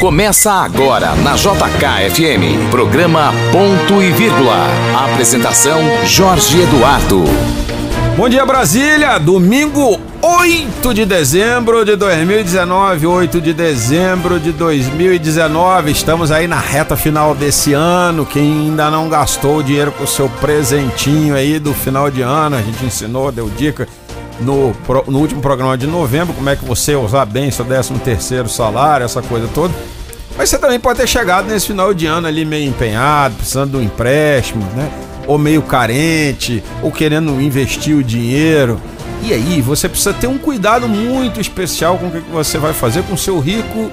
Começa agora na JKFM, programa Ponto e Vírgula. Apresentação Jorge Eduardo. Bom dia Brasília, domingo 8 de dezembro de 2019, 8 de dezembro de 2019. Estamos aí na reta final desse ano. Quem ainda não gastou o dinheiro com o seu presentinho aí do final de ano, a gente ensinou, deu dica no, no último programa de novembro, como é que você usar bem seu 13 terceiro salário, essa coisa toda. Mas você também pode ter chegado nesse final de ano ali meio empenhado, precisando de um empréstimo, né? Ou meio carente, ou querendo investir o dinheiro. E aí, você precisa ter um cuidado muito especial com o que você vai fazer com seu rico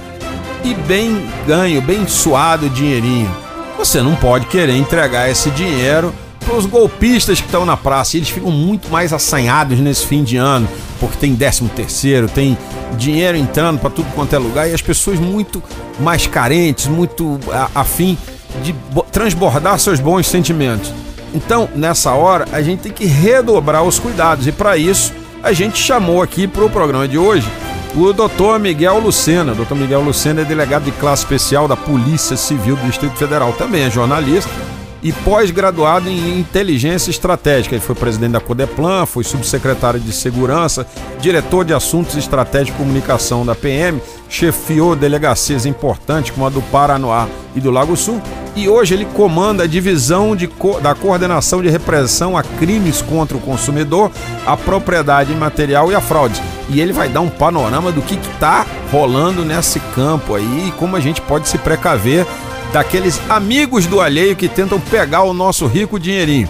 e bem ganho, bem suado dinheirinho. Você não pode querer entregar esse dinheiro os golpistas que estão na praça. Eles ficam muito mais assanhados nesse fim de ano, porque tem 13 terceiro, tem dinheiro entrando para tudo quanto é lugar e as pessoas muito mais carentes, muito afim de transbordar seus bons sentimentos. Então, nessa hora, a gente tem que redobrar os cuidados e para isso a gente chamou aqui para o programa de hoje o doutor Miguel Lucena. O doutor Miguel Lucena é delegado de classe especial da Polícia Civil do Distrito Federal, também é jornalista e pós-graduado em inteligência estratégica. Ele foi presidente da Codeplan, foi subsecretário de segurança, diretor de assuntos estratégicos de comunicação da PM, chefiou delegacias importantes como a do Paranoá e do Lago Sul e hoje ele comanda a divisão de, da coordenação de repressão a crimes contra o consumidor, a propriedade imaterial e a fraude. E ele vai dar um panorama do que está rolando nesse campo aí e como a gente pode se precaver daqueles amigos do alheio que tentam pegar o nosso rico dinheirinho.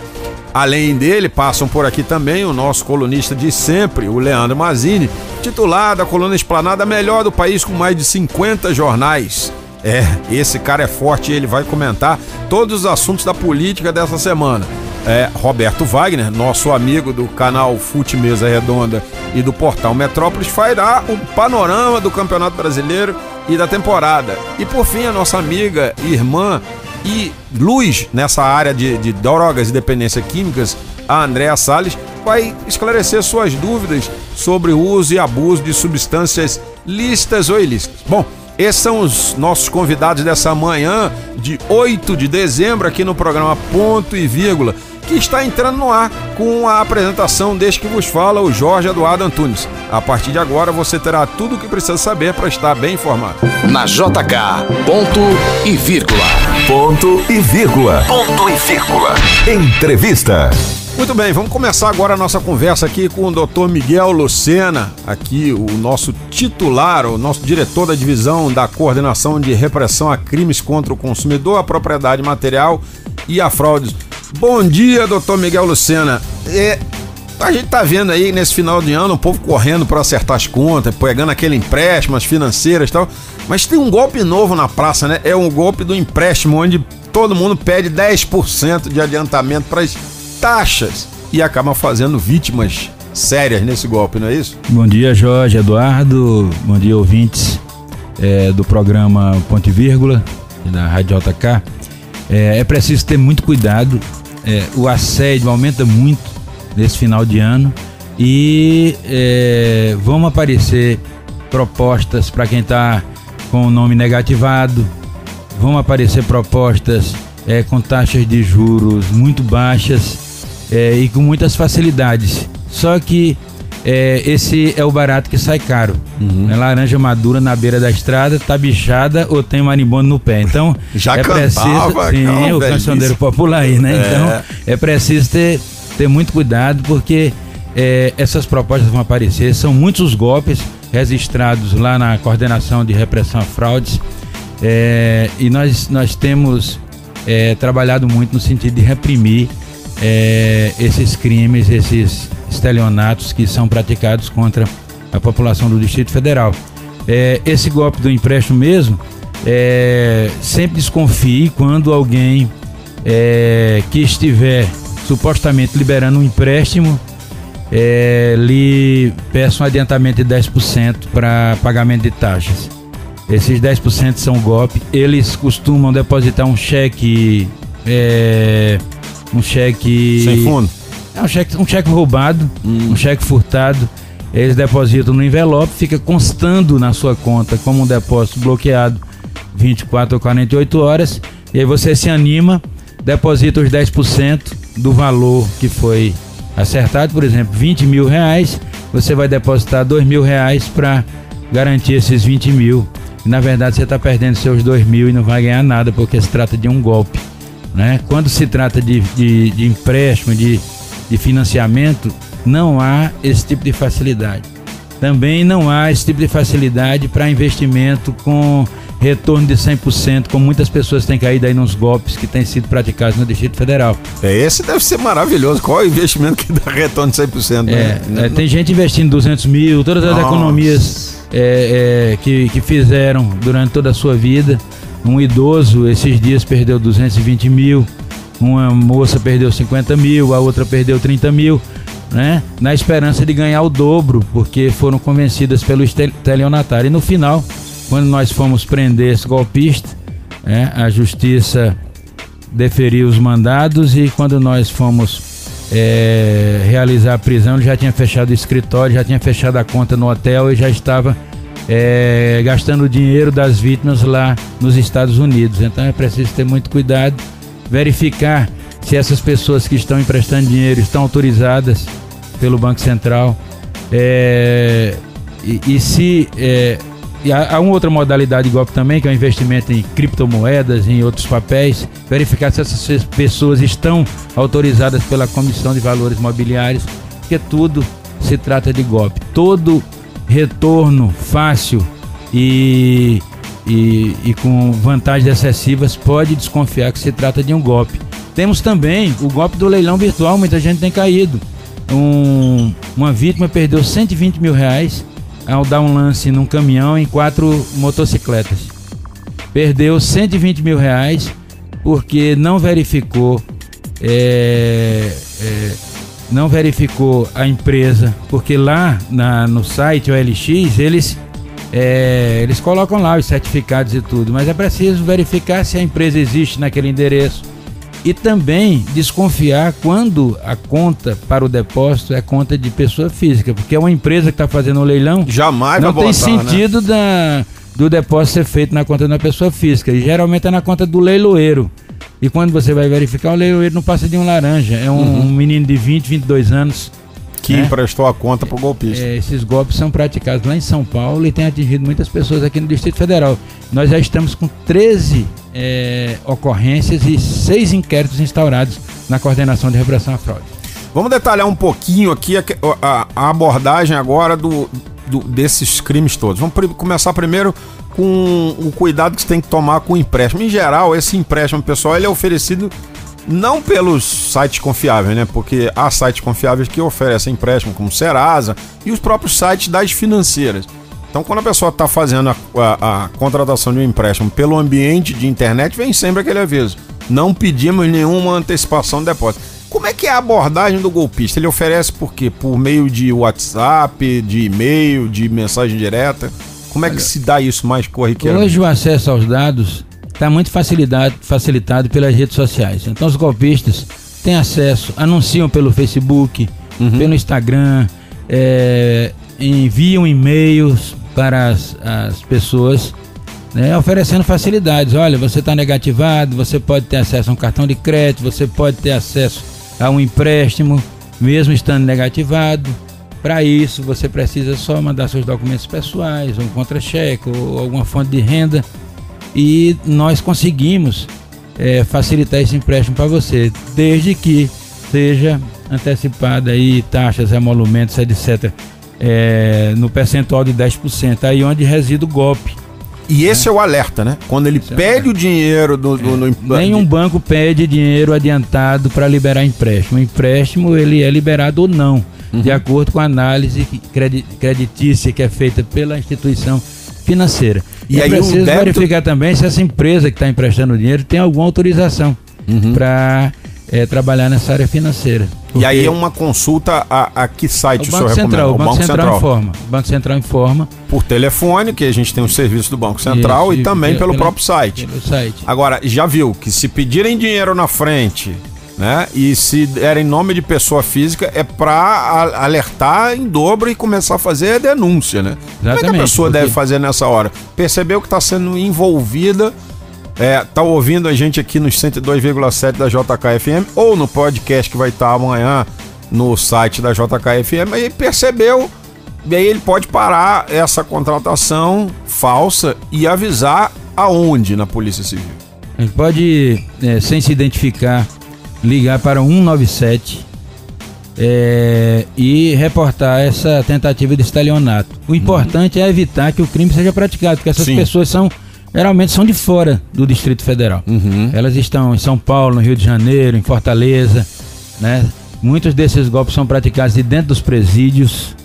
Além dele, passam por aqui também o nosso colunista de sempre, o Leandro Mazini, titular da coluna Esplanada melhor do país com mais de 50 jornais. É, esse cara é forte e ele vai comentar todos os assuntos da política dessa semana. É, Roberto Wagner, nosso amigo do canal Fute Mesa Redonda e do portal Metrópolis, fará o panorama do Campeonato Brasileiro e da temporada. E por fim, a nossa amiga, irmã e luz nessa área de, de drogas e dependência químicas, a Andréa Salles, vai esclarecer suas dúvidas sobre o uso e abuso de substâncias lícitas ou ilícitas. Bom, esses são os nossos convidados dessa manhã de 8 de dezembro aqui no programa Ponto e Vírgula que está entrando no ar com a apresentação deste que vos fala, o Jorge Eduardo Antunes. A partir de agora você terá tudo o que precisa saber para estar bem informado. Na JK, ponto e vírgula. Ponto e vírgula. Ponto e vírgula. Entrevista. Muito bem, vamos começar agora a nossa conversa aqui com o Dr. Miguel Lucena, aqui o nosso titular, o nosso diretor da divisão da coordenação de repressão a crimes contra o consumidor, a propriedade material e a fraude. Bom dia, doutor Miguel Lucena. É, a gente tá vendo aí nesse final de ano o povo correndo para acertar as contas, pegando aquele empréstimo, as financeiras e tal. Mas tem um golpe novo na praça, né? É um golpe do empréstimo onde todo mundo pede 10% de adiantamento para as taxas e acaba fazendo vítimas sérias nesse golpe, não é isso? Bom dia, Jorge Eduardo. Bom dia, ouvintes é, do programa Ponte Vírgula, da Rádio JK. É, é preciso ter muito cuidado é, o assédio aumenta muito nesse final de ano e é, vão aparecer propostas para quem está com o nome negativado, vão aparecer propostas é, com taxas de juros muito baixas é, e com muitas facilidades. Só que é, esse é o barato que sai caro. Uhum. É laranja madura na beira da estrada, tá bichada ou tem marimbondo no pé. Então, Já é cantava, preciso. Sim, o cancioneiro popular aí, né? É. Então, é preciso ter, ter muito cuidado, porque é, essas propostas vão aparecer. São muitos os golpes registrados lá na coordenação de repressão a fraudes. É, e nós, nós temos é, trabalhado muito no sentido de reprimir é, esses crimes, esses estelionatos que são praticados contra a população do Distrito Federal. É, esse golpe do empréstimo mesmo, é, sempre desconfie quando alguém é, que estiver supostamente liberando um empréstimo é, lhe peça um adiantamento de 10% para pagamento de taxas. Esses 10% são golpe. Eles costumam depositar um cheque. É, um cheque. Sem fundo é um cheque, um cheque roubado, hum. um cheque furtado. Eles depositam no envelope, fica constando na sua conta como um depósito bloqueado 24 ou 48 horas. E aí você se anima, deposita os 10% do valor que foi acertado, por exemplo, 20 mil reais, você vai depositar 2 mil reais para garantir esses 20 mil. E, na verdade, você está perdendo seus 2 mil e não vai ganhar nada, porque se trata de um golpe. Né? Quando se trata de, de, de empréstimo, de, de financiamento, não há esse tipo de facilidade. Também não há esse tipo de facilidade para investimento com retorno de 100%, como muitas pessoas têm caído aí nos golpes que têm sido praticados no Distrito Federal. É, esse deve ser maravilhoso. Qual é o investimento que dá retorno de 100%? Né? É, é, tem gente investindo 200 mil, todas as Nossa. economias é, é, que, que fizeram durante toda a sua vida. Um idoso, esses dias, perdeu 220 mil. Uma moça perdeu 50 mil, a outra perdeu 30 mil. Né? Na esperança de ganhar o dobro, porque foram convencidas pelo estelionatário. E no final, quando nós fomos prender esse golpista, é, a justiça deferiu os mandados e quando nós fomos é, realizar a prisão, ele já tinha fechado o escritório, já tinha fechado a conta no hotel e já estava é, gastando o dinheiro das vítimas lá nos Estados Unidos. Então é preciso ter muito cuidado, verificar se essas pessoas que estão emprestando dinheiro estão autorizadas pelo Banco Central é, e, e, se é, e há, há uma outra modalidade de golpe também, que é o investimento em criptomoedas, em outros papéis. Verificar se essas pessoas estão autorizadas pela Comissão de Valores Mobiliários, porque tudo se trata de golpe. Todo retorno fácil e, e, e com vantagens excessivas pode desconfiar que se trata de um golpe. Temos também o golpe do leilão virtual, muita gente tem caído. Um, uma vítima perdeu 120 mil reais ao dar um lance num caminhão em quatro motocicletas. Perdeu 120 mil reais porque não verificou é, é, não verificou a empresa, porque lá na, no site OLX eles é, eles colocam lá os certificados e tudo, mas é preciso verificar se a empresa existe naquele endereço e também desconfiar quando a conta para o depósito é conta de pessoa física, porque é uma empresa que está fazendo o um leilão. Jamais não tem botar, né? sentido né? da, do depósito ser feito na conta de uma pessoa física. E geralmente é na conta do leiloeiro. E quando você vai verificar, o leiloeiro não passa de um laranja. É um, uhum. um menino de 20, 22 anos que né? emprestou a conta para o golpista. É, esses golpes são praticados lá em São Paulo e tem atingido muitas pessoas aqui no Distrito Federal. Nós já estamos com 13 é, ocorrências e seis inquéritos instaurados na coordenação de repressão à fraude. Vamos detalhar um pouquinho aqui a, a, a abordagem agora do, do, desses crimes todos. Vamos pr começar primeiro com o cuidado que você tem que tomar com o empréstimo. Em geral, esse empréstimo pessoal ele é oferecido não pelos sites confiáveis, né? Porque há sites confiáveis que oferecem empréstimo, como Serasa e os próprios sites das financeiras. Então, quando a pessoa está fazendo a, a, a, contratação de um empréstimo pelo ambiente de internet, vem sempre aquele aviso: não pedimos nenhuma antecipação de depósito. Como é que é a abordagem do golpista? Ele oferece por quê? Por meio de WhatsApp, de e-mail, de mensagem direta? Como é que se dá isso mais corriqueiro? Hoje o acesso aos dados está muito facilitado, facilitado pelas redes sociais. Então os golpistas têm acesso, anunciam pelo Facebook, uhum. pelo Instagram, é, enviam e-mails para as, as pessoas, né, oferecendo facilidades. Olha, você está negativado, você pode ter acesso a um cartão de crédito, você pode ter acesso a um empréstimo, mesmo estando negativado. Para isso, você precisa só mandar seus documentos pessoais, um contra-cheque ou alguma fonte de renda. E nós conseguimos é, facilitar esse empréstimo para você, desde que seja antecipada aí taxas, emolumentos, etc é, no percentual de 10%, aí onde reside o golpe. E esse é, é o alerta, né? Quando ele esse é pede é o, o dinheiro do, do, no... Nenhum banco pede dinheiro adiantado para liberar empréstimo. O empréstimo ele é liberado ou não, uhum. de acordo com a análise creditícia que é feita pela instituição financeira. E, e aí preciso débito... verificar também se essa empresa que está emprestando dinheiro tem alguma autorização uhum. para é, trabalhar nessa área financeira. E aí é uma consulta a, a que site o, Banco senhor Central, recomenda? O Banco, Banco Central, Central, informa. O Banco Central informa. Por telefone, que a gente tem o serviço do Banco Central, Isso, e também pelo, pelo próprio site. Pelo site. Agora, já viu que se pedirem dinheiro na frente né? E se era em nome de pessoa física, é para alertar em dobro e começar a fazer a denúncia, né? Exatamente, Como é que a pessoa porque... deve fazer nessa hora? Percebeu que está sendo envolvida, é, tá ouvindo a gente aqui nos 102,7 da JKFM ou no podcast que vai estar tá amanhã no site da JKFM, aí percebeu, e aí ele pode parar essa contratação falsa e avisar aonde na Polícia Civil. Ele pode, é, sem se identificar, ligar para 197 é, e reportar essa tentativa de estalionato. O importante uhum. é evitar que o crime seja praticado, porque essas Sim. pessoas são geralmente são de fora do Distrito Federal. Uhum. Elas estão em São Paulo, no Rio de Janeiro, em Fortaleza, né? Muitos desses golpes são praticados de dentro dos presídios.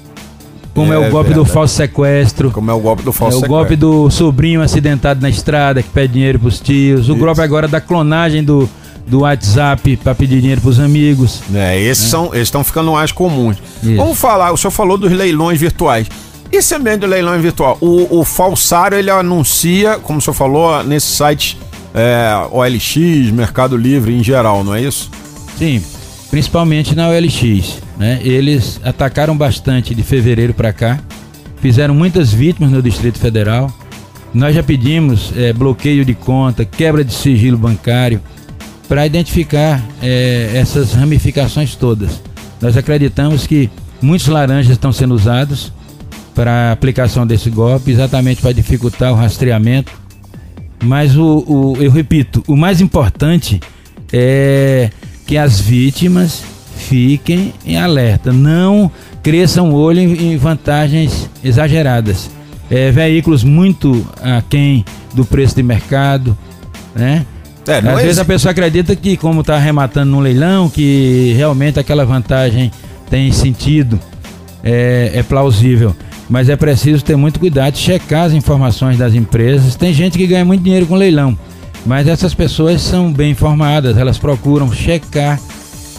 Como é, é o golpe verdade. do falso sequestro. Como é o golpe do falso é sequestro. O golpe do sobrinho acidentado na estrada que pede dinheiro para os tios. O Isso. golpe agora da clonagem do, do WhatsApp para pedir dinheiro para os amigos. É, esses né? são, estão ficando mais comuns. Isso. Vamos falar, o senhor falou dos leilões virtuais. Esse ambiente de leilão virtual, o, o falsário ele anuncia, como o senhor falou, nesse site é, OLX, Mercado Livre em geral, não é isso? Sim, principalmente na OLX. Né? Eles atacaram bastante de fevereiro para cá, fizeram muitas vítimas no Distrito Federal. Nós já pedimos é, bloqueio de conta, quebra de sigilo bancário, para identificar é, essas ramificações todas. Nós acreditamos que muitos laranjas estão sendo usados para aplicação desse golpe, exatamente para dificultar o rastreamento. Mas o, o, eu repito, o mais importante é que as vítimas fiquem em alerta, não cresçam o olho em, em vantagens exageradas. É, veículos muito aquém do preço de mercado, né? É, Às vezes a pessoa acredita que, como está arrematando no leilão, que realmente aquela vantagem tem sentido, é, é, plausível. Mas é preciso ter muito cuidado, checar as informações das empresas. Tem gente que ganha muito dinheiro com leilão, mas essas pessoas são bem informadas, elas procuram checar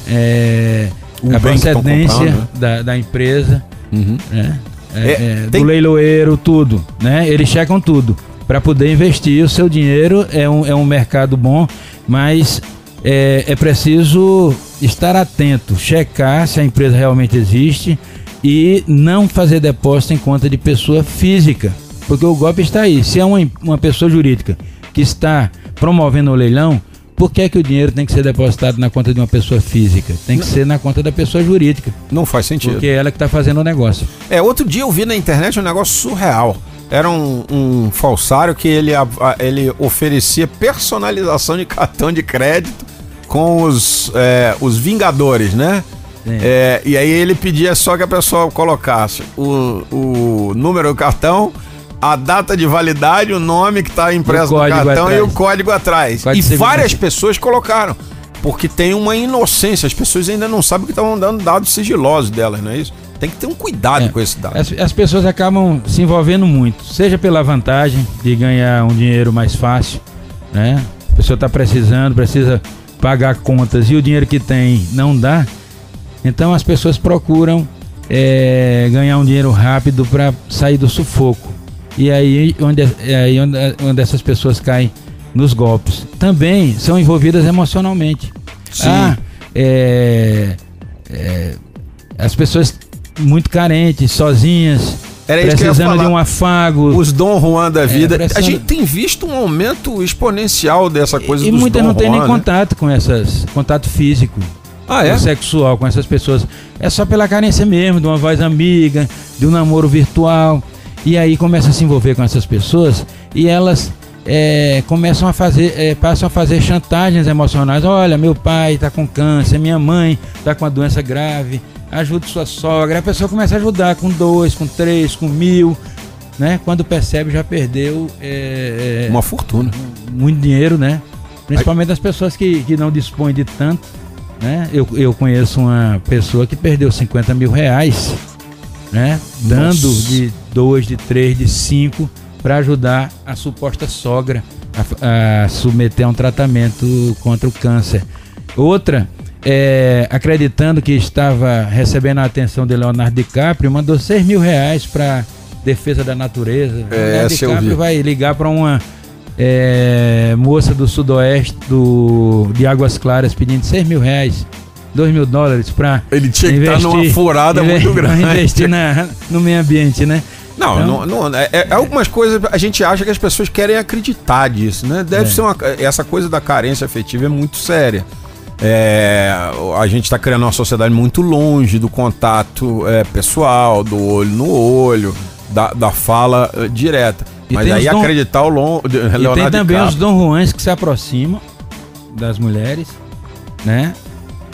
é, a procedência né? da, da, empresa, uhum. né? É, é, é tem... do leiloeiro, tudo. Né? Eles checam tudo para poder investir o seu dinheiro. É um, é um mercado bom, mas é, é preciso estar atento, checar se a empresa realmente existe e não fazer depósito em conta de pessoa física, porque o golpe está aí. Se é uma, uma pessoa jurídica que está promovendo o leilão, por que, é que o dinheiro tem que ser depositado na conta de uma pessoa física? Tem que não. ser na conta da pessoa jurídica. Não faz sentido. Porque é ela que está fazendo o negócio. É, outro dia eu vi na internet um negócio surreal era um, um falsário que ele, ele oferecia personalização de cartão de crédito com os, é, os Vingadores, né? É, e aí ele pedia só que a pessoa colocasse o, o número do cartão, a data de validade, o nome que está impresso no cartão atrás. e o código atrás. e várias pessoas colocaram. Porque tem uma inocência, as pessoas ainda não sabem que estão dando dados sigilosos delas, não é isso? Tem que ter um cuidado é, com esse dado. As, as, pessoas acabam se envolvendo muito, seja pela vantagem de ganhar um dinheiro mais fácil, né? A pessoa está precisando, precisa pagar contas e o dinheiro que tem não dá. Então as pessoas procuram é, ganhar um dinheiro rápido para sair do sufoco. E aí onde, é aí onde, onde essas pessoas caem nos golpes. Também são envolvidas emocionalmente. Sim. Ah, é, é, as pessoas muito carentes, sozinhas. Era precisando de um afago. Os Dom Juan da é, vida. É, precisando... A gente tem visto um aumento exponencial dessa coisa e, dos E muitas não tem nem né? contato com essas, contato físico. Ah, é? Sexual com essas pessoas. É só pela carência mesmo, de uma voz amiga, de um namoro virtual. E aí começa a se envolver com essas pessoas e elas é, começam a fazer, é, passam a fazer chantagens emocionais. Olha, meu pai está com câncer, minha mãe está com uma doença grave, ajude sua sogra. A pessoa começa a ajudar com dois, com três, com mil. Né? Quando percebe, já perdeu é, é uma fortuna. Muito dinheiro, né? Principalmente as pessoas que, que não dispõem de tanto. Né? Eu, eu conheço uma pessoa que perdeu 50 mil reais, né? Dando Nossa. de dois, de três, de cinco para ajudar a suposta sogra a, a submeter a um tratamento contra o câncer. Outra é, acreditando que estava recebendo a atenção de Leonardo DiCaprio, mandou 6 mil reais para defesa da natureza. É, Leonardo DiCaprio vai ligar para uma é, moça do sudoeste do, de Águas Claras pedindo 6 mil reais 2 mil dólares para Ele tinha investir, que estar numa furada muito grande. investir na, no meio ambiente, né? Não, então, não, não é, é, algumas coisas a gente acha que as pessoas querem acreditar disso, né? Deve é. ser uma. Essa coisa da carência afetiva é muito séria. É, a gente está criando uma sociedade muito longe do contato é, pessoal, do olho no olho, da, da fala uh, direta. E Mas aí Dom... acreditar o longo. E tem também os Dom Juans que se aproximam das mulheres, né?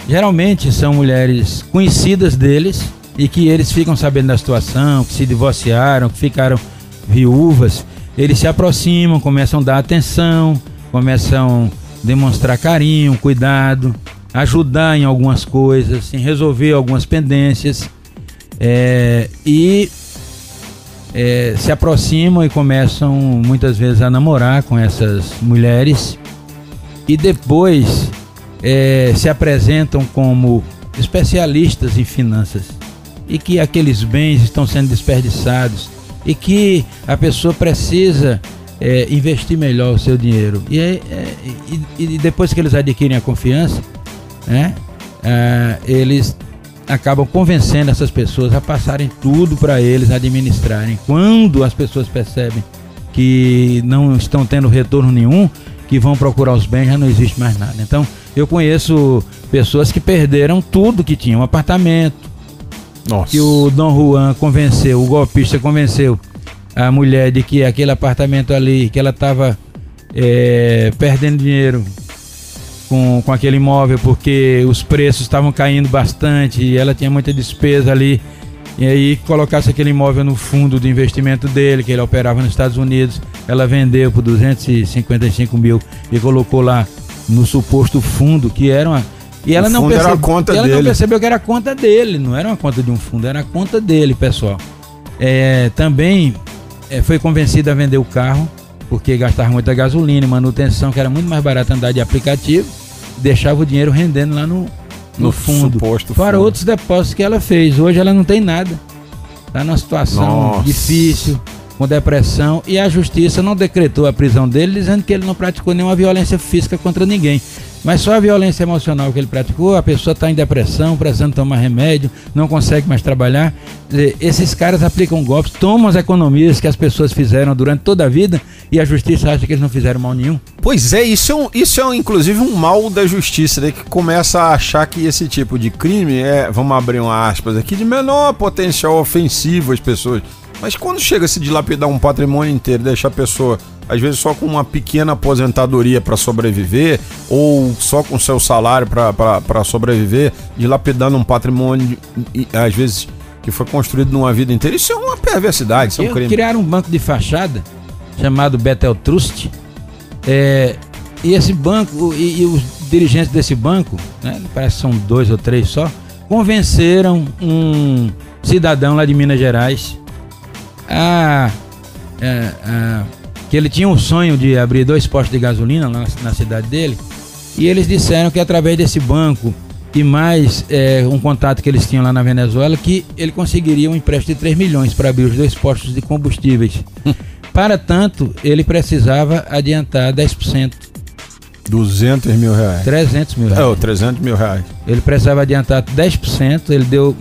Geralmente são mulheres conhecidas deles e que eles ficam sabendo da situação, que se divorciaram, que ficaram viúvas. Eles se aproximam, começam a dar atenção, começam a demonstrar carinho, cuidado, ajudar em algumas coisas, em resolver algumas pendências. É, e é, se aproximam e começam muitas vezes a namorar com essas mulheres e depois é, se apresentam como especialistas em finanças e que aqueles bens estão sendo desperdiçados e que a pessoa precisa é, investir melhor o seu dinheiro. E, é, e, e, depois que eles adquirem a confiança, né, é, eles acabam convencendo essas pessoas a passarem tudo para eles administrarem. Quando as pessoas percebem que não estão tendo retorno nenhum, que vão procurar os bens, já não existe mais nada. Então, eu conheço pessoas que perderam tudo que tinham, um apartamento. Nossa. Que o Dom Juan convenceu, o golpista convenceu a mulher de que aquele apartamento ali, que ela estava é, perdendo dinheiro com, com aquele imóvel porque os preços estavam caindo bastante e ela tinha muita despesa ali. E aí colocasse aquele imóvel no fundo do investimento dele, que ele operava nos Estados Unidos, ela vendeu por 255 mil e colocou lá no suposto fundo, que era uma. E ela, não, percebe, era conta ela dele. não percebeu que era a conta dele, não era uma conta de um fundo, era a conta dele, pessoal. É, também é, foi convencido a vender o carro, porque gastava muita gasolina e manutenção, que era muito mais barato andar de aplicativo, deixava o dinheiro rendendo lá no, no, no fundo. Suposto para fundo. outros depósitos que ela fez. Hoje ela não tem nada. Está numa situação Nossa. difícil com depressão e a justiça não decretou a prisão dele, dizendo que ele não praticou nenhuma violência física contra ninguém. Mas só a violência emocional que ele praticou, a pessoa está em depressão, precisando tomar remédio, não consegue mais trabalhar. Esses caras aplicam golpes, tomam as economias que as pessoas fizeram durante toda a vida e a justiça acha que eles não fizeram mal nenhum. Pois é, isso é, um, isso é inclusive um mal da justiça, né, que começa a achar que esse tipo de crime é, vamos abrir uma aspas aqui, de menor potencial ofensivo às pessoas. Mas quando chega a se dilapidar um patrimônio inteiro, deixar a pessoa, às vezes, só com uma pequena aposentadoria para sobreviver, ou só com seu salário para sobreviver, dilapidando um patrimônio, às vezes, que foi construído numa vida inteira, isso é uma perversidade, isso é um crime. Criaram um banco de fachada chamado Betel Trust. É, e esse banco, e, e, os dirigentes desse banco, né, parece que são dois ou três só, convenceram um cidadão lá de Minas Gerais a, a, a, que ele tinha um sonho de abrir dois postos de gasolina lá na, na cidade dele. E eles disseram que através desse banco e mais é, um contato que eles tinham lá na Venezuela, que ele conseguiria um empréstimo de 3 milhões para abrir os dois postos de combustíveis. para tanto, ele precisava adiantar 10%. 200 mil reais. 300 mil reais. É, 300 mil reais. Ele precisava adiantar 10%, ele deu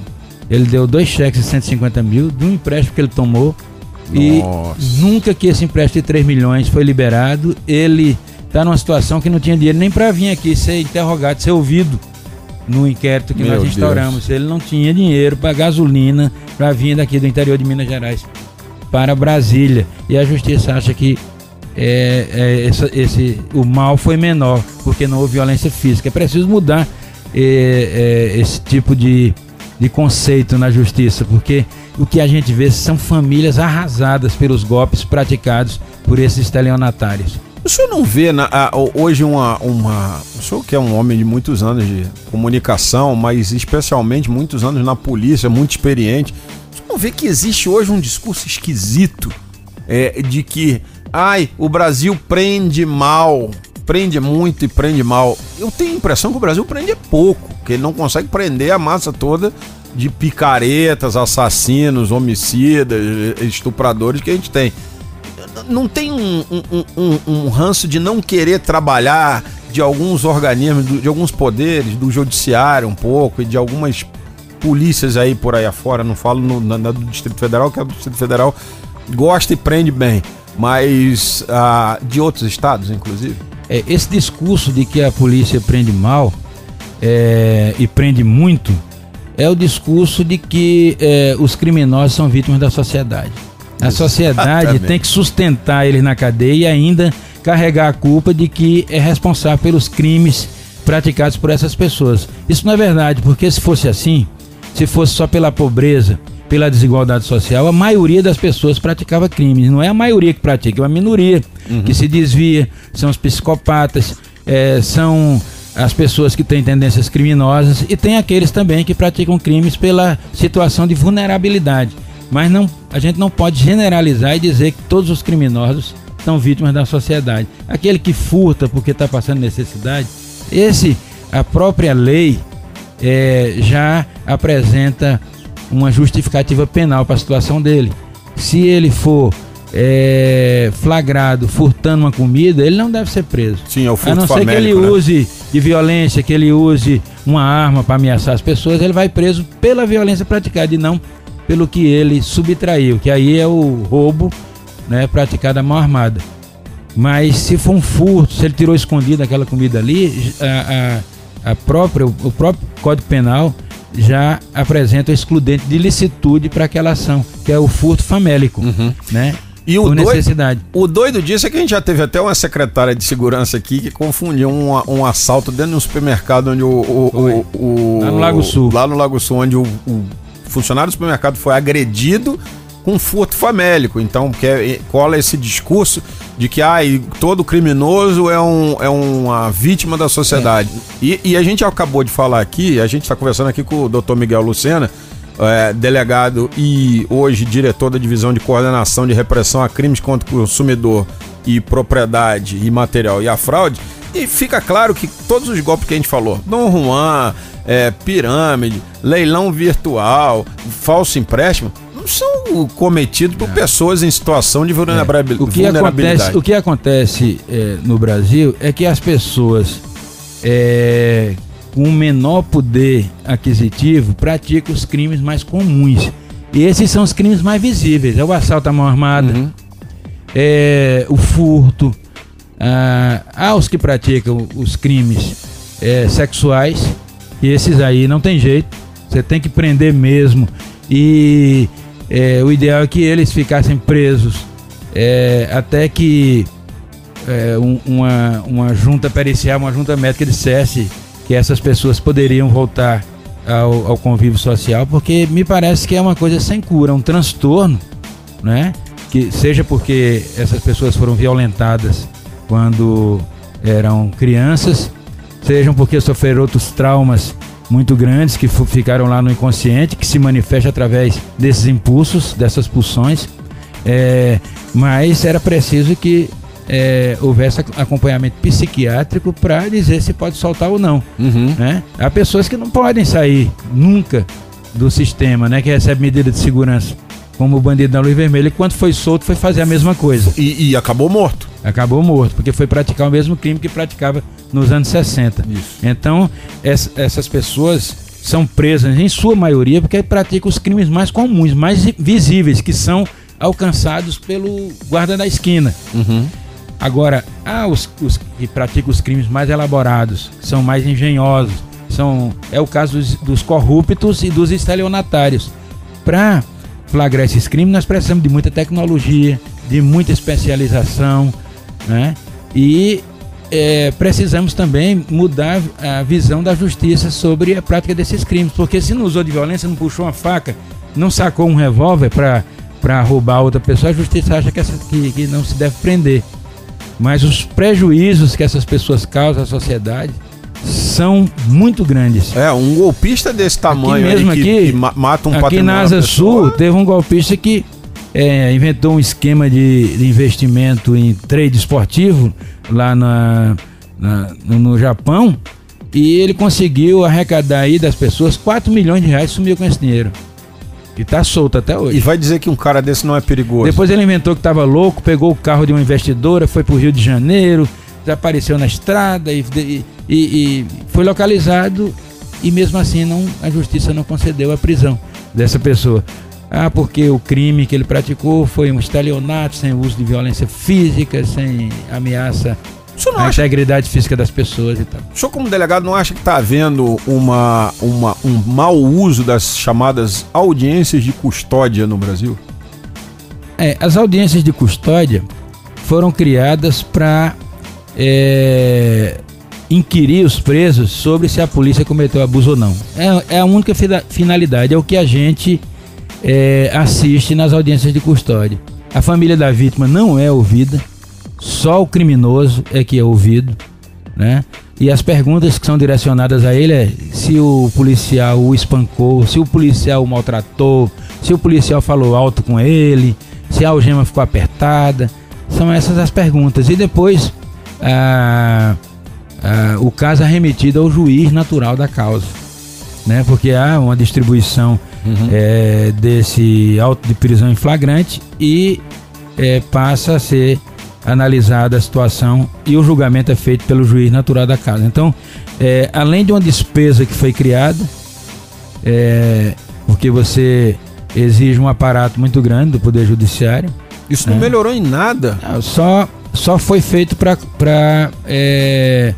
ele deu dois cheques de 150 mil de um empréstimo que ele tomou. E nunca que esse empréstimo de 3 milhões foi liberado, ele está numa situação que não tinha dinheiro nem para vir aqui ser interrogado, ser ouvido no inquérito que Meu nós instauramos. Deus. Ele não tinha dinheiro para gasolina para vir daqui do interior de Minas Gerais para Brasília. E a justiça acha que é, é, essa, esse, o mal foi menor, porque não houve violência física. É preciso mudar é, é esse tipo de de conceito na justiça, porque o que a gente vê são famílias arrasadas pelos golpes praticados por esses estelionatários. O senhor não vê na, a, hoje uma, uma. O senhor que é um homem de muitos anos de comunicação, mas especialmente muitos anos na polícia, muito experiente. O senhor não vê que existe hoje um discurso esquisito é, de que, ai, o Brasil prende mal, prende muito e prende mal. Eu tenho a impressão que o Brasil prende pouco, que ele não consegue prender a massa toda de picaretas, assassinos, homicidas, estupradores que a gente tem. não tem um, um, um, um ranço de não querer trabalhar de alguns organismos, de alguns poderes, do judiciário um pouco e de algumas polícias aí por aí afora, não falo no, na, na, do Distrito Federal, que a do Distrito Federal gosta e prende bem, mas ah, de outros estados, inclusive. É, esse discurso de que a polícia prende mal é, e prende muito é o discurso de que é, os criminosos são vítimas da sociedade. A sociedade tem que sustentar eles na cadeia e ainda carregar a culpa de que é responsável pelos crimes praticados por essas pessoas. Isso não é verdade, porque se fosse assim, se fosse só pela pobreza, pela desigualdade social, a maioria das pessoas praticava crimes. Não é a maioria que pratica, é uma minoria uhum. que se desvia, são os psicopatas, é, são as pessoas que têm tendências criminosas e tem aqueles também que praticam crimes pela situação de vulnerabilidade. Mas não, a gente não pode generalizar e dizer que todos os criminosos são vítimas da sociedade. Aquele que furta porque está passando necessidade, esse, a própria lei é, já apresenta uma justificativa penal para a situação dele. Se ele for é, flagrado furtando uma comida, ele não deve ser preso. Sim, é o furto A não ser que ele né? use de violência, que ele use uma arma para ameaçar as pessoas, ele vai preso pela violência praticada e não pelo que ele subtraiu, que aí é o roubo né, praticado à mão armada. Mas se for um furto, se ele tirou escondido aquela comida ali, a, a, a própria, o próprio Código Penal já apresenta o excludente de licitude para aquela ação, que é o furto famélico, uhum. né? E o necessidade. Doido, o doido disso é que a gente já teve até uma secretária de segurança aqui que confundiu um, um assalto dentro de um supermercado onde o, o, o, o Lá no Lago Sul. Lá no Lago Sul, onde o, funcionário do supermercado foi agredido com furto famélico. Então, que é, cola esse discurso de que ah, todo criminoso é, um, é uma vítima da sociedade. É. E, e, a gente acabou de falar aqui, a gente está conversando aqui com o doutor Miguel Lucena, é, delegado e hoje diretor da Divisão de Coordenação de Repressão a Crimes contra o Consumidor e Propriedade e Material e a Fraude. E fica claro que todos os golpes que a gente falou, Dom Juan, é, pirâmide, leilão virtual, falso empréstimo, não são cometidos por é. pessoas em situação de vulnerabilidade. É. O, que Acontece, o que acontece é, no Brasil é que as pessoas com menor poder aquisitivo pratica os crimes mais comuns. E esses são os crimes mais visíveis. É o assalto à mão armada, uhum. é o furto. Ah, há os que praticam os crimes é, sexuais. E esses aí não tem jeito. Você tem que prender mesmo. E é, o ideal é que eles ficassem presos é, até que é, um, uma, uma junta pericial, uma junta médica dissesse que essas pessoas poderiam voltar ao, ao, convívio social, porque me parece que é uma coisa sem cura, um transtorno, né? Que seja porque essas pessoas foram violentadas quando eram crianças, sejam porque sofreram outros traumas muito grandes que ficaram lá no inconsciente, que se manifesta através desses impulsos, dessas pulsões. É, mas era preciso que é, houvesse acompanhamento psiquiátrico para dizer se pode soltar ou não. Uhum. Né? Há pessoas que não podem sair nunca do sistema, né? Que recebe medida de segurança, como o bandido da luz vermelha, e quando foi solto foi fazer a mesma coisa. E, e acabou morto. Acabou morto, porque foi praticar o mesmo crime que praticava nos anos 60. Isso. Então, essa, essas pessoas são presas, em sua maioria, porque praticam os crimes mais comuns, mais visíveis, que são alcançados pelo guarda da esquina. Uhum. Agora, há os, os, que praticam os crimes mais elaborados, são mais engenhosos, são, é o caso dos, dos corruptos e dos estelionatários. Para flagrar esses crimes, nós precisamos de muita tecnologia, de muita especialização, né? E é, precisamos também mudar a visão da justiça sobre a prática desses crimes, porque se não usou de violência, não puxou uma faca, não sacou um revólver para roubar outra pessoa, a justiça acha que, essa, que, que não se deve prender. Mas os prejuízos que essas pessoas causam à sociedade são muito grandes. É, um golpista desse tamanho aqui mesmo que, aqui, que mata um Aqui na Asa Sul teve um golpista que é, inventou um esquema de, de, investimento em trade esportivo lá na, na, no Japão e ele conseguiu arrecadar aí das pessoas 4 milhões de reais sumiu com esse dinheiro. E tá solto até hoje. E vai dizer que um cara desse não é perigoso. Depois ele inventou que tava louco, pegou o carro de uma investidora, foi pro Rio de Janeiro, desapareceu na estrada e, e, e foi localizado e mesmo assim não, a justiça não concedeu a prisão dessa pessoa. Ah, porque o crime que ele praticou foi um estelionato sem uso de violência física, sem ameaça à acha... integridade física das pessoas e tal. O senhor, como delegado, não acha que está havendo uma, uma, um mau uso das chamadas audiências de custódia no Brasil? É, as audiências de custódia foram criadas para é, inquirir os presos sobre se a polícia cometeu abuso ou não. É, é a única finalidade, é o que a gente é, assiste nas audiências de custódia. A família da vítima não é ouvida, só o criminoso é que é ouvido, né? E as perguntas que são direcionadas a ele é se o policial o espancou, se o policial o maltratou, se o policial falou alto com ele, se a algema ficou apertada. São essas as perguntas. E depois ah, ah, o caso é remetido ao juiz natural da causa. Né? Porque há uma distribuição uhum. é, desse auto de prisão em flagrante e é, passa a ser analisada a situação e o julgamento é feito pelo juiz natural da casa. Então, é, além de uma despesa que foi criada, é, porque você exige um aparato muito grande do Poder Judiciário. Isso não né? melhorou em nada. Só, só foi feito para é,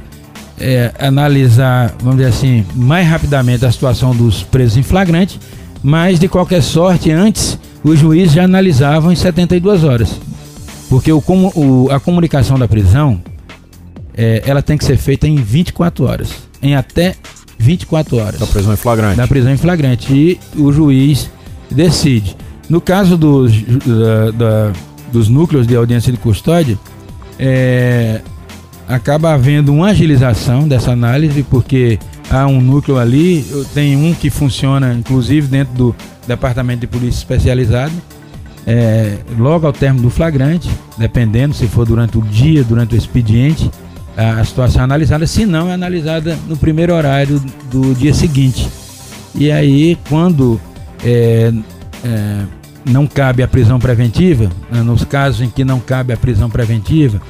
é, analisar, vamos dizer assim, mais rapidamente a situação dos presos em flagrante, mas de qualquer sorte, antes os juízes já analisavam em 72 horas. Porque o, o, a comunicação da prisão, é, ela tem que ser feita em 24 horas. Em até 24 horas. Da prisão em flagrante. Da prisão em flagrante. E o juiz decide. No caso dos, da, da, dos núcleos de audiência de custódia, é, acaba havendo uma agilização dessa análise, porque há um núcleo ali, tem um que funciona, inclusive, dentro do Departamento de Polícia Especializada, é, logo ao término do flagrante, dependendo se for durante o dia, durante o expediente, a, a situação é analisada, se não é analisada no primeiro horário do dia seguinte. E aí, quando é, é, não cabe a prisão preventiva, né, nos casos em que não cabe a prisão preventiva,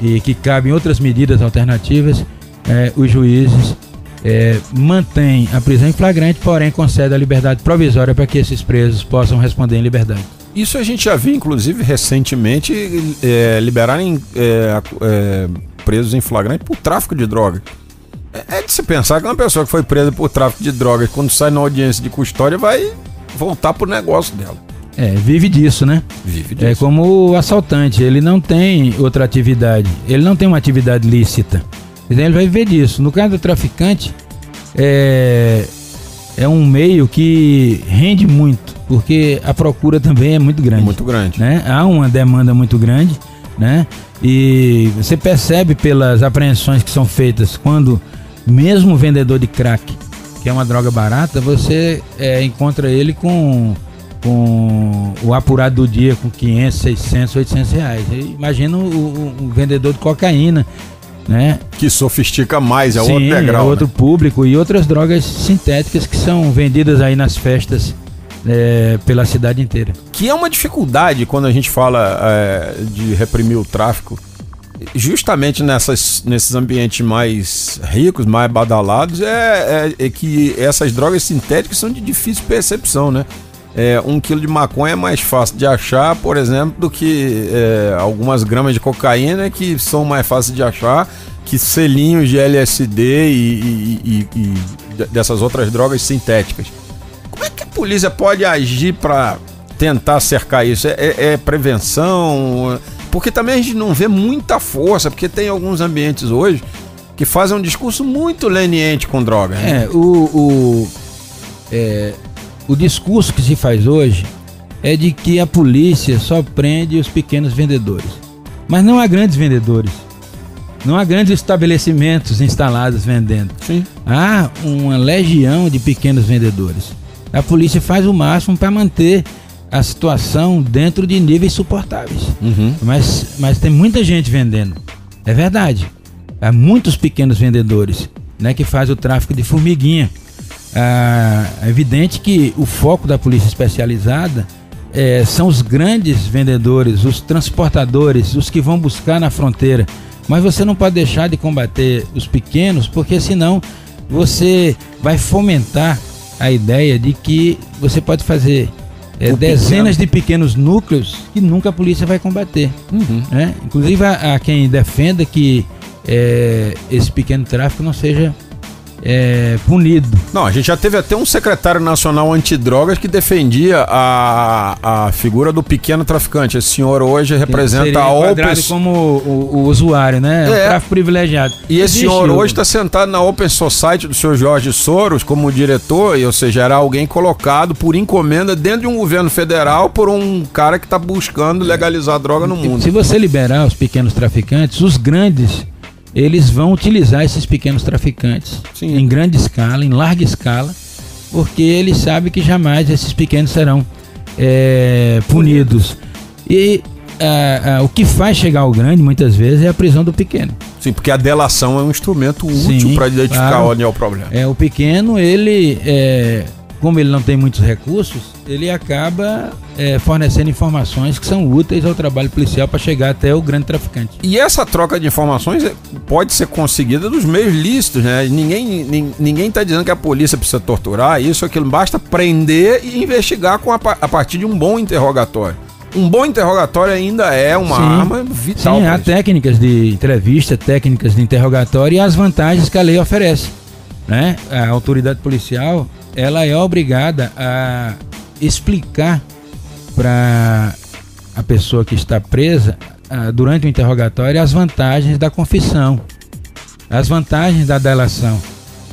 e que cabem outras medidas alternativas, é, os juízes é, mantêm a prisão em flagrante, porém concedem a liberdade provisória para que esses presos possam responder em liberdade. Isso a gente já viu, inclusive, recentemente, é, liberarem é, é, presos em flagrante por tráfico de droga. É, é de se pensar que uma pessoa que foi presa por tráfico de drogas, quando sai na audiência de custódia, vai voltar pro negócio dela. É, vive disso, né? Vive é disso. É como o assaltante, ele não tem outra atividade, ele não tem uma atividade lícita. Então ele vai viver disso. No caso do traficante, é, é um meio que rende muito, porque a procura também é muito grande. Muito grande. Né? Há uma demanda muito grande, né? E você percebe pelas apreensões que são feitas quando mesmo o vendedor de crack, que é uma droga barata, você é, encontra ele com com o apurado do dia com 500, 600, 800 reais. Imagina o, o, o vendedor de cocaína, né? Que sofistica mais, é Sim, outro degrau. É outro né? público e outras drogas sintéticas que são vendidas aí nas festas é, pela cidade inteira. Que é uma dificuldade quando a gente fala é, de reprimir o tráfico. Justamente nessas, nesses ambientes mais ricos, mais badalados, é, é, é que essas drogas sintéticas são de difícil percepção, né? É, um quilo de maconha é mais fácil de achar, por exemplo, do que é, algumas gramas de cocaína que são mais fáceis de achar que selinhos de LSD e, e, e, e dessas outras drogas sintéticas. Como é que a polícia pode agir para tentar cercar isso? É, é, é, prevenção? Porque também a gente não vê muita força, porque tem alguns ambientes hoje que fazem um discurso muito leniente com drogas. Né? É, o, o é, o discurso que se faz hoje é de que a polícia só prende os pequenos vendedores. Mas não há grandes vendedores. Não há grandes estabelecimentos instalados vendendo. Sim. Há uma legião de pequenos vendedores. A polícia faz o máximo para manter a situação dentro de níveis suportáveis. Uhum. Mas, mas tem muita gente vendendo. É verdade. Há muitos pequenos vendedores né, que faz o tráfico de formiguinha. Ah, é evidente que o foco da polícia especializada é, são os grandes vendedores, os transportadores, os que vão buscar na fronteira. Mas você não pode deixar de combater os pequenos, porque senão você vai fomentar a ideia de que você pode fazer é, dezenas pequeno. de pequenos núcleos que nunca a polícia vai combater. Uhum. Né? Inclusive há, quem defenda que é, esse pequeno tráfico não seja é, punido. Não, a gente já teve até um secretário nacional antidrogas que defendia a, a figura do pequeno traficante. Esse senhor hoje representa a Open... como o, o, usuário, né? É. O tráfico privilegiado. E esse senhor hoje está sentado na Open Society do senhor Jorge Soros como diretor, ou seja, era alguém colocado por encomenda dentro de um governo federal por um cara que está buscando legalizar droga no mundo. Se você liberar os pequenos traficantes, os grandes eles vão utilizar esses pequenos traficantes Sim. em grande escala, em larga escala, porque eles sabem que jamais esses pequenos serão é, punidos. E o que faz chegar ao grande, muitas vezes, é a prisão do pequeno. Sim, porque a delação é um instrumento útil para identificar claro, onde é o problema. É, o pequeno, ele é, como ele não tem muitos recursos, ele acaba é, fornecendo informações que são úteis ao trabalho policial para chegar até o grande traficante. E essa troca de informações é, pode ser conseguida dos meios lícitos, né? Ninguém ninguém está dizendo que a polícia precisa torturar isso, aquilo basta prender e investigar com a, a partir de um bom interrogatório. Um bom interrogatório ainda é uma Sim. arma vital. Sim, há técnicas de entrevista, técnicas de interrogatório e as vantagens que a lei oferece. Né? A autoridade policial ela é obrigada a explicar para a pessoa que está presa uh, durante o interrogatório as vantagens da confissão, as vantagens da delação,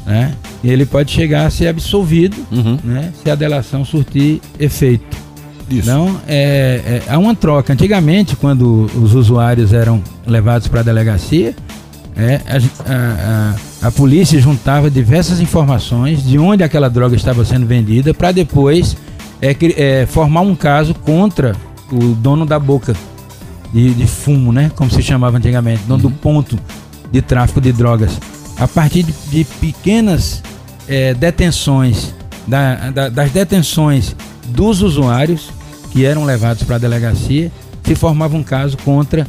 né? E ele pode chegar a ser absolvido, uhum. né? Se a delação surtir efeito. Isso. Então, é, é, há uma troca. Antigamente, quando os usuários eram levados para a delegacia, é, a, a, a, polícia juntava diversas informações de onde aquela droga estava sendo vendida para depois é, é, formar um caso contra o dono da boca de, de fumo, né? Como se chamava antigamente, dono uhum. do ponto de tráfico de drogas. A partir de, de pequenas é, detenções, da, da, das detenções dos usuários que eram levados para a delegacia, se formava um caso contra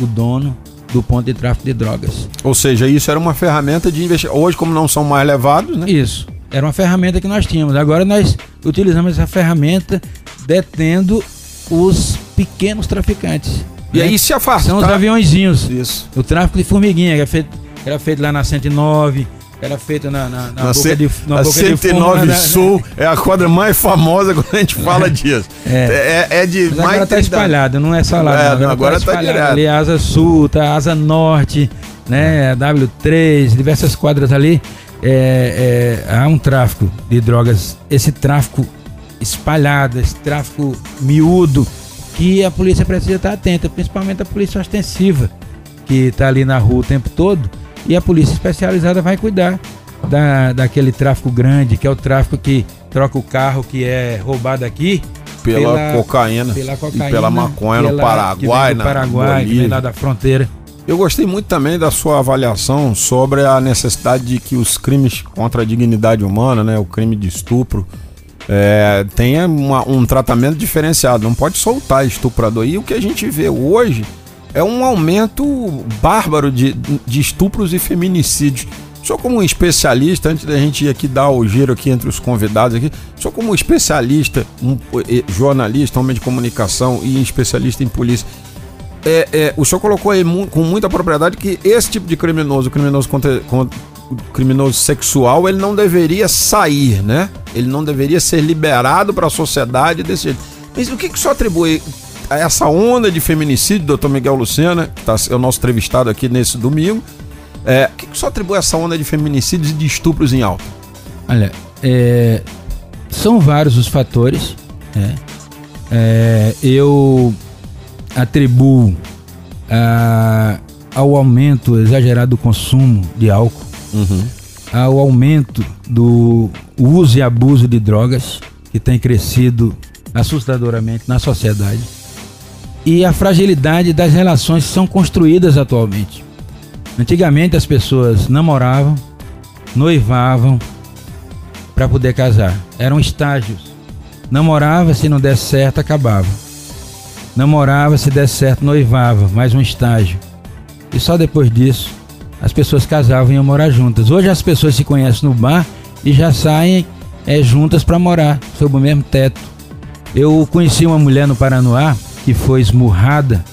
o dono do ponto de tráfico de drogas. Ou seja, isso era uma ferramenta de investigação. Hoje, como não são mais levados, né? Isso. Era uma ferramenta que nós tínhamos. Agora nós utilizamos essa ferramenta detendo os pequenos traficantes. E né? aí se afasta. São os aviãozinhos. Isso. O tráfico de formiguinha, que era feito, era feito lá na 109, era feito na, na, na, na boca de na a boca 109 de fumo, Sul é a quadra mais famosa quando a gente fala disso. É, é, é de Mas mais agora tá espalhado, não é só lá. É, agora, agora tá, tá direto. Ali Asa Sul, tá Asa Norte, né, W3, diversas quadras ali. É, é, há um tráfico de drogas, esse tráfico espalhado, esse tráfico miúdo, que a polícia precisa estar atenta, principalmente a polícia ostensiva, que está ali na rua o tempo todo e a polícia especializada vai cuidar da, daquele tráfico grande, que é o tráfico que troca o carro que é roubado aqui pela, pela cocaína, pela cocaína e pela maconha pela, no Paraguai, no Paraguai, que vem lá da fronteira. Eu gostei muito também da sua avaliação sobre a necessidade de que os crimes contra a dignidade humana, né, o crime de estupro, é, tenha uma, um tratamento diferenciado. Não pode soltar estuprador. E o que a gente vê hoje é um aumento bárbaro de, de estupros e feminicídios. Só como um especialista, antes da gente ir aqui dar o giro aqui entre os convidados aqui, só como um especialista, um jornalista, homem de comunicação e especialista em polícia, é, é, o senhor colocou aí mu com muita propriedade que esse tipo de criminoso, criminoso contra, contra, criminoso sexual, ele não deveria sair, né? Ele não deveria ser liberado para a sociedade desse jeito. Mas o que, que o senhor atribui essa onda de feminicídio, doutor Miguel Lucena, que tá, é o nosso entrevistado aqui nesse domingo, é, o que, que só atribui essa onda de feminicídios e de estupros em alta? Olha, é, são vários os fatores. Né? É, eu atribuo a, ao aumento exagerado do consumo de álcool, uhum. ao aumento do uso e abuso de drogas, que tem crescido assustadoramente na sociedade e a fragilidade das relações que são construídas atualmente. Antigamente as pessoas namoravam, noivavam, para poder casar. Eram estágios. Namorava, se não desse certo, acabava. Namorava, se desse certo, noivava, mais um estágio. E só depois disso as pessoas casavam e iam morar juntas. Hoje as pessoas se conhecem no bar e já saem é, juntas para morar sob o mesmo teto. Eu conheci uma mulher no Paranoá que foi esmurrada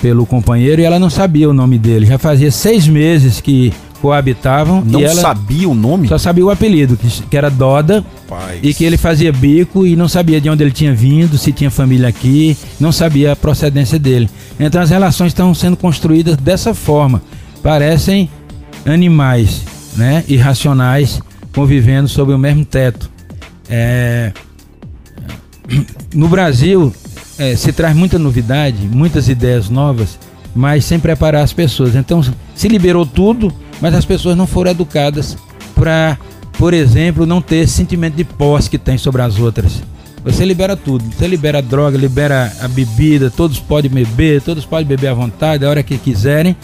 pelo companheiro e ela não sabia o nome dele. Já fazia seis meses que coabitavam. Não e ela sabia o nome? Só sabia o apelido, que, que era Doda. Paz. E que ele fazia bico e não sabia de onde ele tinha vindo, se tinha família aqui, não sabia a procedência dele. Então as relações estão sendo construídas dessa forma. Parecem animais, né? Irracionais convivendo sob o mesmo teto. É... No Brasil é, se traz muita novidade, muitas ideias novas, mas sem preparar as pessoas. Então se liberou tudo, mas as pessoas não foram educadas para, por exemplo, não ter esse sentimento de posse que tem sobre as outras. Você libera tudo. Você libera a droga, libera a bebida, todos podem beber, todos podem beber à vontade, a hora que quiserem.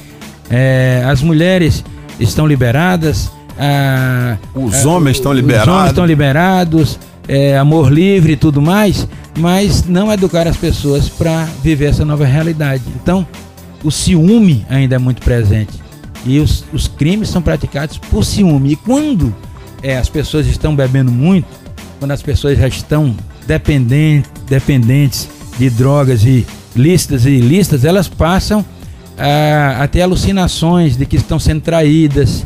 É, as mulheres estão liberadas, ah, os homens estão liberados. Os homens estão liberados, é, amor livre e tudo mais, mas não educar as pessoas para viver essa nova realidade. Então, o ciúme ainda é muito presente. E os, os crimes são praticados por ciúme. E quando é, as pessoas estão bebendo muito, quando as pessoas já estão dependentes, dependentes de drogas e listas e ilícitas, elas passam a, a ter alucinações de que estão sendo traídas,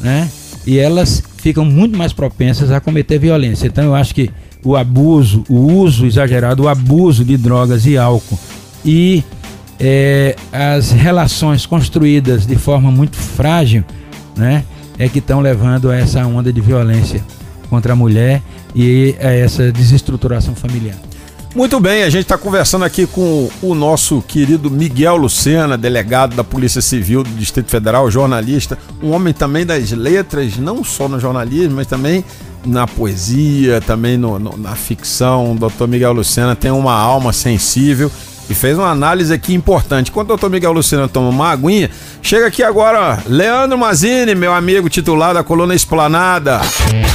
né? e elas ficam muito mais propensas a cometer violência. Então eu acho que o abuso, o uso exagerado, o abuso de drogas e álcool e é, as relações construídas de forma muito frágil, né, é que estão levando a essa onda de violência contra a mulher e a essa desestruturação familiar. Muito bem, a gente está conversando aqui com o nosso querido Miguel Lucena, delegado da Polícia Civil do Distrito Federal, jornalista, um homem também das letras, não só no jornalismo, mas também na poesia, também no, no, na ficção. O doutor Miguel Lucena tem uma alma sensível e fez uma análise aqui importante. Enquanto o doutor Miguel Lucena toma uma aguinha, chega aqui agora Leandro Mazini, meu amigo titular da coluna Esplanada.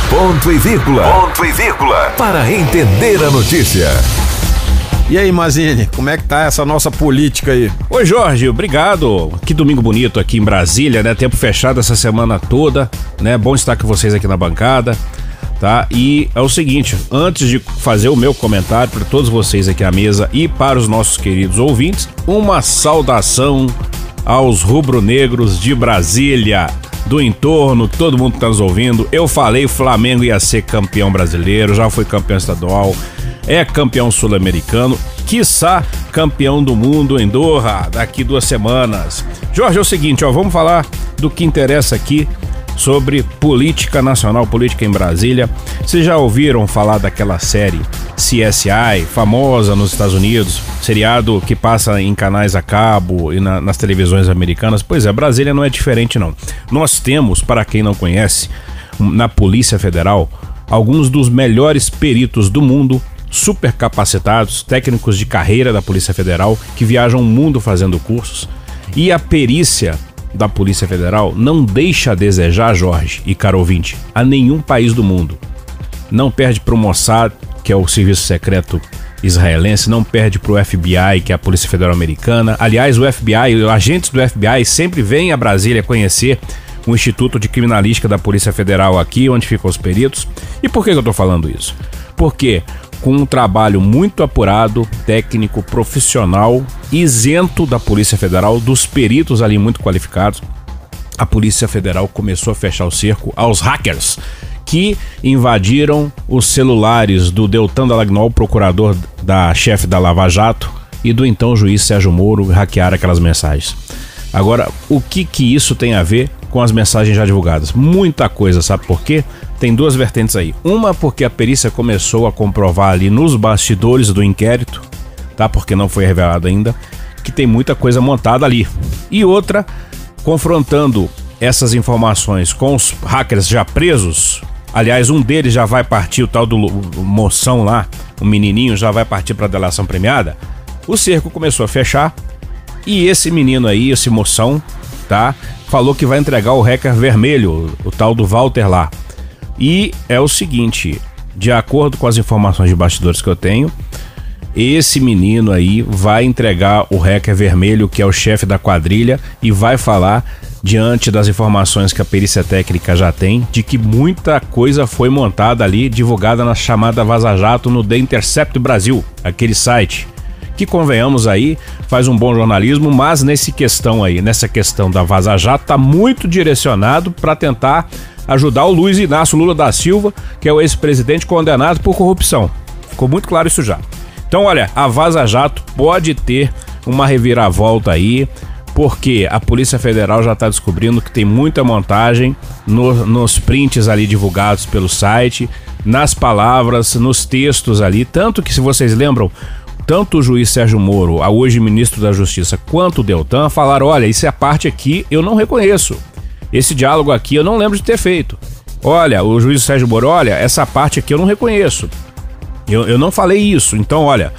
Ponto e vírgula. Ponto e vírgula. Para entender a notícia. E aí, Mazini, como é que tá essa nossa política aí? Oi, Jorge, obrigado. Que domingo bonito aqui em Brasília, né? Tempo fechado essa semana toda, né? Bom estar com vocês aqui na bancada, tá? E é o seguinte, antes de fazer o meu comentário para todos vocês aqui à mesa e para os nossos queridos ouvintes, uma saudação aos rubro-negros de Brasília do entorno, que todo mundo está nos ouvindo. Eu falei Flamengo ia ser campeão brasileiro, já foi campeão estadual, é campeão sul-americano, quiçá campeão do mundo em Doha daqui duas semanas. Jorge, é o seguinte, ó, vamos falar do que interessa aqui sobre política nacional, política em Brasília. Vocês já ouviram falar daquela série CSI, famosa nos Estados Unidos, seriado que passa em canais a cabo e na, nas televisões americanas? Pois é, Brasília não é diferente não. Nós temos, para quem não conhece, na Polícia Federal, alguns dos melhores peritos do mundo super capacitados, técnicos de carreira da Polícia Federal que viajam o mundo fazendo cursos. E a perícia da Polícia Federal não deixa a desejar, Jorge e caro ouvinte, a nenhum país do mundo. Não perde para o Mossad, que é o serviço secreto israelense, não perde para o FBI, que é a Polícia Federal Americana. Aliás, o FBI, os agentes do FBI sempre vêm a Brasília conhecer o Instituto de Criminalística da Polícia Federal aqui, onde ficam os peritos. E por que eu estou falando isso? Porque com um trabalho muito apurado, técnico, profissional, isento da Polícia Federal, dos peritos ali muito qualificados, a Polícia Federal começou a fechar o cerco aos hackers que invadiram os celulares do Deltan Dallagnol, procurador da chefe da Lava Jato, e do então juiz Sérgio Moro hackear aquelas mensagens. Agora, o que que isso tem a ver com as mensagens já divulgadas? Muita coisa, sabe por quê? tem duas vertentes aí. Uma porque a perícia começou a comprovar ali nos bastidores do inquérito, tá? Porque não foi revelado ainda, que tem muita coisa montada ali. E outra, confrontando essas informações com os hackers já presos. Aliás, um deles já vai partir, o tal do moção lá, o menininho já vai partir para delação premiada. O cerco começou a fechar e esse menino aí, esse moção, tá? Falou que vai entregar o hacker vermelho, o tal do Walter lá. E é o seguinte, de acordo com as informações de bastidores que eu tenho, esse menino aí vai entregar o hacker vermelho, que é o chefe da quadrilha, e vai falar, diante das informações que a perícia técnica já tem, de que muita coisa foi montada ali, divulgada na chamada Vaza Jato no The Intercept Brasil, aquele site. Que convenhamos aí, faz um bom jornalismo, mas nesse questão aí, nessa questão da Vaza Jato, tá muito direcionado para tentar ajudar o Luiz Inácio Lula da Silva, que é o ex-presidente condenado por corrupção. Ficou muito claro isso já. Então, olha, a Vaza Jato pode ter uma reviravolta aí, porque a Polícia Federal já está descobrindo que tem muita montagem no, nos prints ali divulgados pelo site, nas palavras, nos textos ali. Tanto que, se vocês lembram, tanto o juiz Sérgio Moro, a hoje ministro da Justiça, quanto o Deltan falaram: olha, isso é a parte aqui eu não reconheço. Esse diálogo aqui eu não lembro de ter feito. Olha, o juiz Sérgio Moro, olha, essa parte aqui eu não reconheço. Eu, eu não falei isso. Então, olha,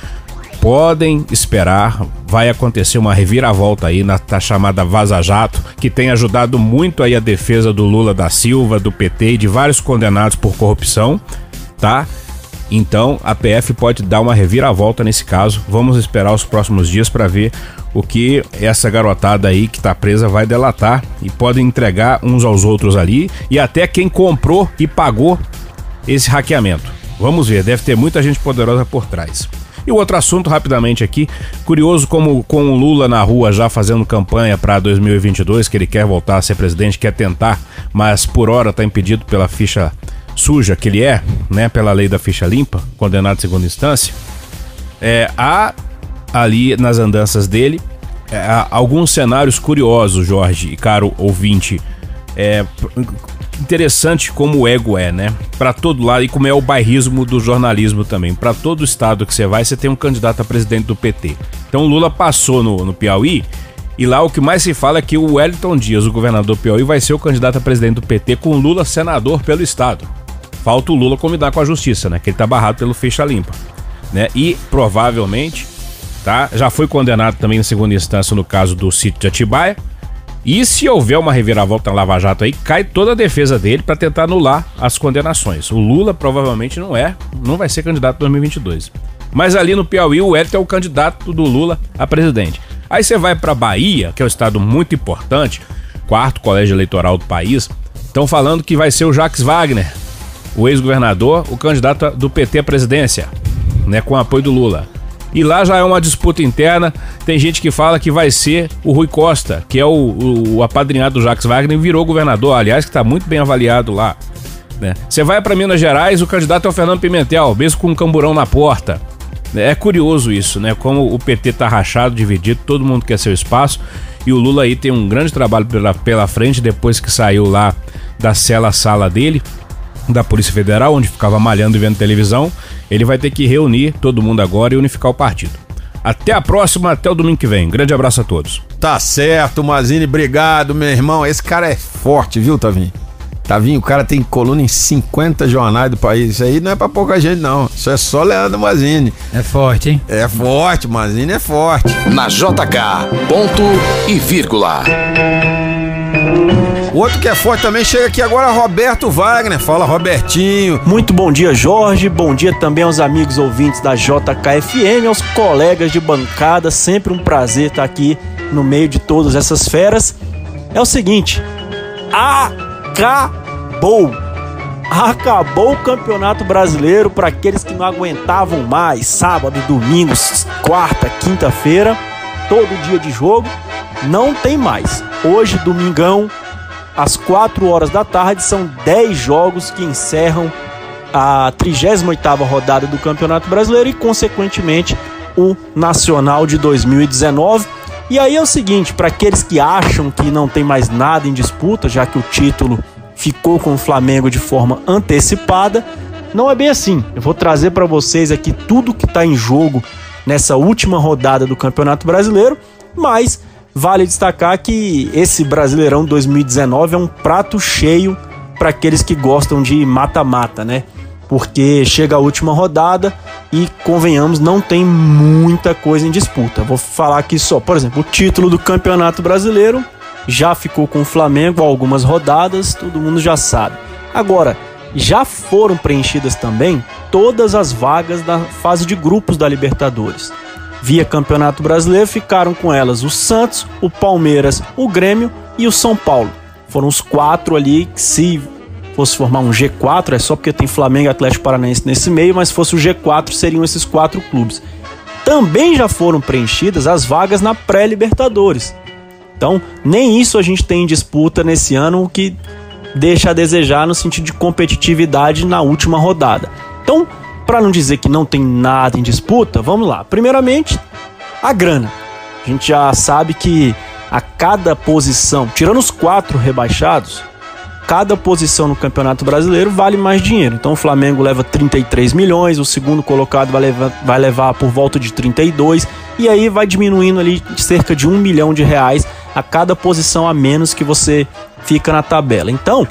podem esperar, vai acontecer uma reviravolta aí na chamada Vaza Jato, que tem ajudado muito aí a defesa do Lula da Silva, do PT e de vários condenados por corrupção, tá? Então a PF pode dar uma reviravolta nesse caso. Vamos esperar os próximos dias para ver o que essa garotada aí que tá presa vai delatar e podem entregar uns aos outros ali e até quem comprou e pagou esse hackeamento. Vamos ver, deve ter muita gente poderosa por trás. E o outro assunto, rapidamente aqui, curioso como com o Lula na rua já fazendo campanha para 2022, que ele quer voltar a ser presidente, quer tentar, mas por hora está impedido pela ficha suja que ele é, né, pela lei da ficha limpa, condenado em segunda instância. É, há ali nas andanças dele é, há alguns cenários curiosos, Jorge e caro ouvinte. É, interessante como o ego é, né? Para todo lado e como é o bairrismo do jornalismo também. Para todo estado que você vai, você tem um candidato a presidente do PT. Então Lula passou no, no Piauí e lá o que mais se fala é que o Wellington Dias, o governador do Piauí, vai ser o candidato a presidente do PT com Lula senador pelo estado. Falta o Lula combinar com a justiça, né? Que ele tá barrado pelo fecha limpa, né? E provavelmente, tá? Já foi condenado também em segunda instância no caso do sítio de Atibaia e se houver uma reviravolta na Lava Jato aí, cai toda a defesa dele para tentar anular as condenações. O Lula provavelmente não é, não vai ser candidato em 2022. Mas ali no Piauí, o Hélio é o candidato do Lula a presidente. Aí você vai para Bahia, que é um estado muito importante, quarto colégio eleitoral do país, estão falando que vai ser o Jacques Wagner, o ex-governador, o candidato do PT à presidência, né, com apoio do Lula. E lá já é uma disputa interna. Tem gente que fala que vai ser o Rui Costa, que é o, o, o apadrinhado do Jacques Wagner, virou governador, aliás, que está muito bem avaliado lá. Né? Você vai para Minas Gerais, o candidato é o Fernando Pimentel, mesmo com um camburão na porta. É curioso isso, né? Como o PT tá rachado, dividido, todo mundo quer seu espaço. E o Lula aí tem um grande trabalho pela, pela frente depois que saiu lá da cela sala dele da Polícia Federal, onde ficava malhando e vendo televisão, ele vai ter que reunir todo mundo agora e unificar o partido. Até a próxima, até o domingo que vem. Grande abraço a todos. Tá certo, Mazini, obrigado, meu irmão. Esse cara é forte, viu, Tavinho? Tavinho, o cara tem coluna em 50 jornais do país. Isso aí não é pra pouca gente, não. Isso é só Leandro Mazini. É forte, hein? É forte, Mazini é forte. Na JK, ponto e vírgula. Outro que é forte também chega aqui agora, Roberto Wagner. Fala, Robertinho. Muito bom dia, Jorge. Bom dia também aos amigos ouvintes da JKFM, aos colegas de bancada. Sempre um prazer estar aqui no meio de todas essas feras. É o seguinte: acabou! Acabou o Campeonato Brasileiro para aqueles que não aguentavam mais. Sábado, domingo, quarta, quinta-feira, todo dia de jogo. Não tem mais. Hoje, domingão, às 4 horas da tarde, são 10 jogos que encerram a 38ª rodada do Campeonato Brasileiro e, consequentemente, o Nacional de 2019. E aí é o seguinte, para aqueles que acham que não tem mais nada em disputa, já que o título ficou com o Flamengo de forma antecipada, não é bem assim. Eu vou trazer para vocês aqui tudo que está em jogo nessa última rodada do Campeonato Brasileiro, mas Vale destacar que esse Brasileirão 2019 é um prato cheio para aqueles que gostam de mata-mata, né? Porque chega a última rodada e, convenhamos, não tem muita coisa em disputa. Vou falar aqui só, por exemplo, o título do Campeonato Brasileiro já ficou com o Flamengo algumas rodadas, todo mundo já sabe. Agora, já foram preenchidas também todas as vagas da fase de grupos da Libertadores. Via Campeonato Brasileiro ficaram com elas o Santos, o Palmeiras, o Grêmio e o São Paulo. Foram os quatro ali que se fosse formar um G4, é só porque tem Flamengo e Atlético Paranaense nesse meio, mas se fosse o G4 seriam esses quatro clubes. Também já foram preenchidas as vagas na pré-Libertadores. Então, nem isso a gente tem em disputa nesse ano, o que deixa a desejar no sentido de competitividade na última rodada. Então, para não dizer que não tem nada em disputa, vamos lá. Primeiramente, a grana. A gente já sabe que a cada posição, tirando os quatro rebaixados, cada posição no Campeonato Brasileiro vale mais dinheiro. Então o Flamengo leva 33 milhões, o segundo colocado vai levar, vai levar por volta de 32, e aí vai diminuindo ali cerca de um milhão de reais a cada posição a menos que você fica na tabela. Então,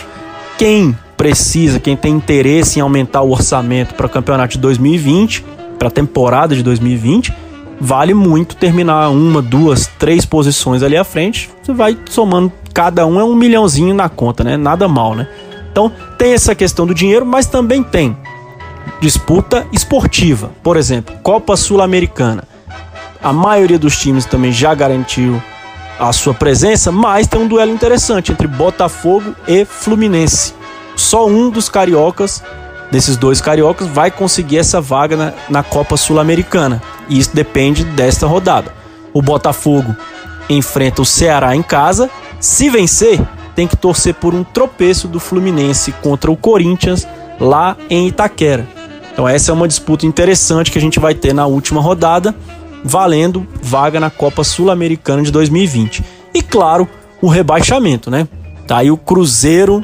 quem precisa, quem tem interesse em aumentar o orçamento para o campeonato de 2020, para a temporada de 2020, vale muito terminar uma, duas, três posições ali à frente. Você vai somando cada um é um milhãozinho na conta, né? Nada mal, né? Então tem essa questão do dinheiro, mas também tem disputa esportiva. Por exemplo, Copa Sul-Americana. A maioria dos times também já garantiu a sua presença, mas tem um duelo interessante entre Botafogo e Fluminense. Só um dos cariocas, desses dois cariocas, vai conseguir essa vaga na, na Copa Sul-Americana. E isso depende desta rodada. O Botafogo enfrenta o Ceará em casa se vencer, tem que torcer por um tropeço do Fluminense contra o Corinthians lá em Itaquera. Então essa é uma disputa interessante que a gente vai ter na última rodada, valendo vaga na Copa Sul-Americana de 2020. E claro, o rebaixamento, né? Tá aí o Cruzeiro,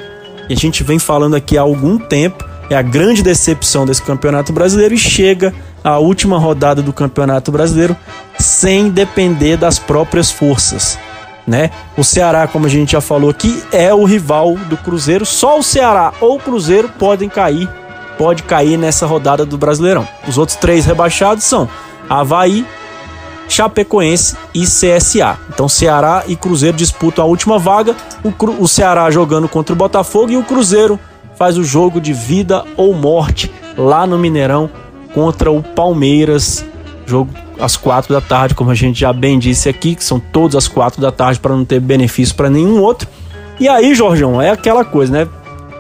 e a gente vem falando aqui há algum tempo, é a grande decepção desse Campeonato Brasileiro e chega à última rodada do Campeonato Brasileiro sem depender das próprias forças né? O Ceará, como a gente já falou aqui, é o rival do Cruzeiro. Só o Ceará ou o Cruzeiro podem cair, pode cair nessa rodada do Brasileirão. Os outros três rebaixados são Havaí, Chapecoense e CSA. Então Ceará e Cruzeiro disputam a última vaga. O, Cru o Ceará jogando contra o Botafogo e o Cruzeiro faz o jogo de vida ou morte lá no Mineirão contra o Palmeiras. Jogo às quatro da tarde, como a gente já bem disse aqui, que são todas às quatro da tarde para não ter benefício para nenhum outro. E aí, Jorgão, é aquela coisa, né?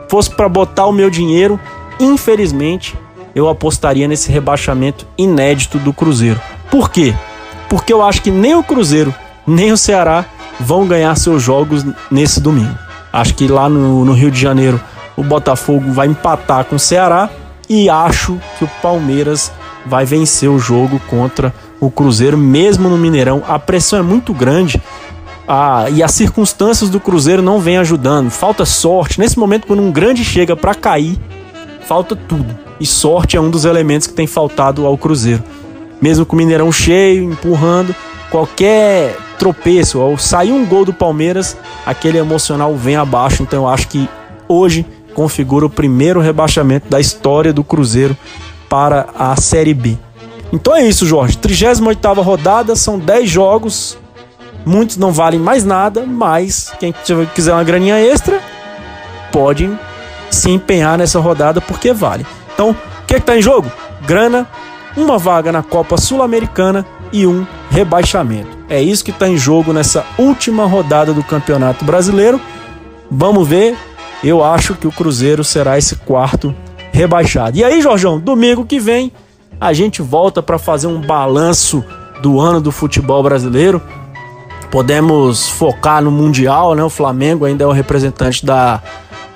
Fosse para botar o meu dinheiro, infelizmente, eu apostaria nesse rebaixamento inédito do Cruzeiro. Por quê? Porque eu acho que nem o Cruzeiro, nem o Ceará vão ganhar seus jogos nesse domingo. Acho que lá no, no Rio de Janeiro o Botafogo vai empatar com o Ceará e acho que o Palmeiras vai vencer o jogo contra o Cruzeiro, mesmo no Mineirão. A pressão é muito grande ah, e as circunstâncias do Cruzeiro não vêm ajudando. Falta sorte. Nesse momento, quando um grande chega para cair, falta tudo. E sorte é um dos elementos que tem faltado ao Cruzeiro. Mesmo com o Mineirão cheio, empurrando, qualquer tropeço, ou sair um gol do Palmeiras, aquele emocional vem abaixo. Então eu acho que hoje configura o primeiro rebaixamento da história do Cruzeiro para a Série B. Então é isso, Jorge. 38 rodada, são 10 jogos. Muitos não valem mais nada, mas quem quiser uma graninha extra, pode se empenhar nessa rodada porque vale. Então, o que é está em jogo? Grana, uma vaga na Copa Sul-Americana e um rebaixamento. É isso que está em jogo nessa última rodada do Campeonato Brasileiro. Vamos ver. Eu acho que o Cruzeiro será esse quarto rebaixado. E aí, Jorjão, domingo que vem a gente volta para fazer um balanço do ano do futebol brasileiro. Podemos focar no Mundial, né? O Flamengo ainda é o representante da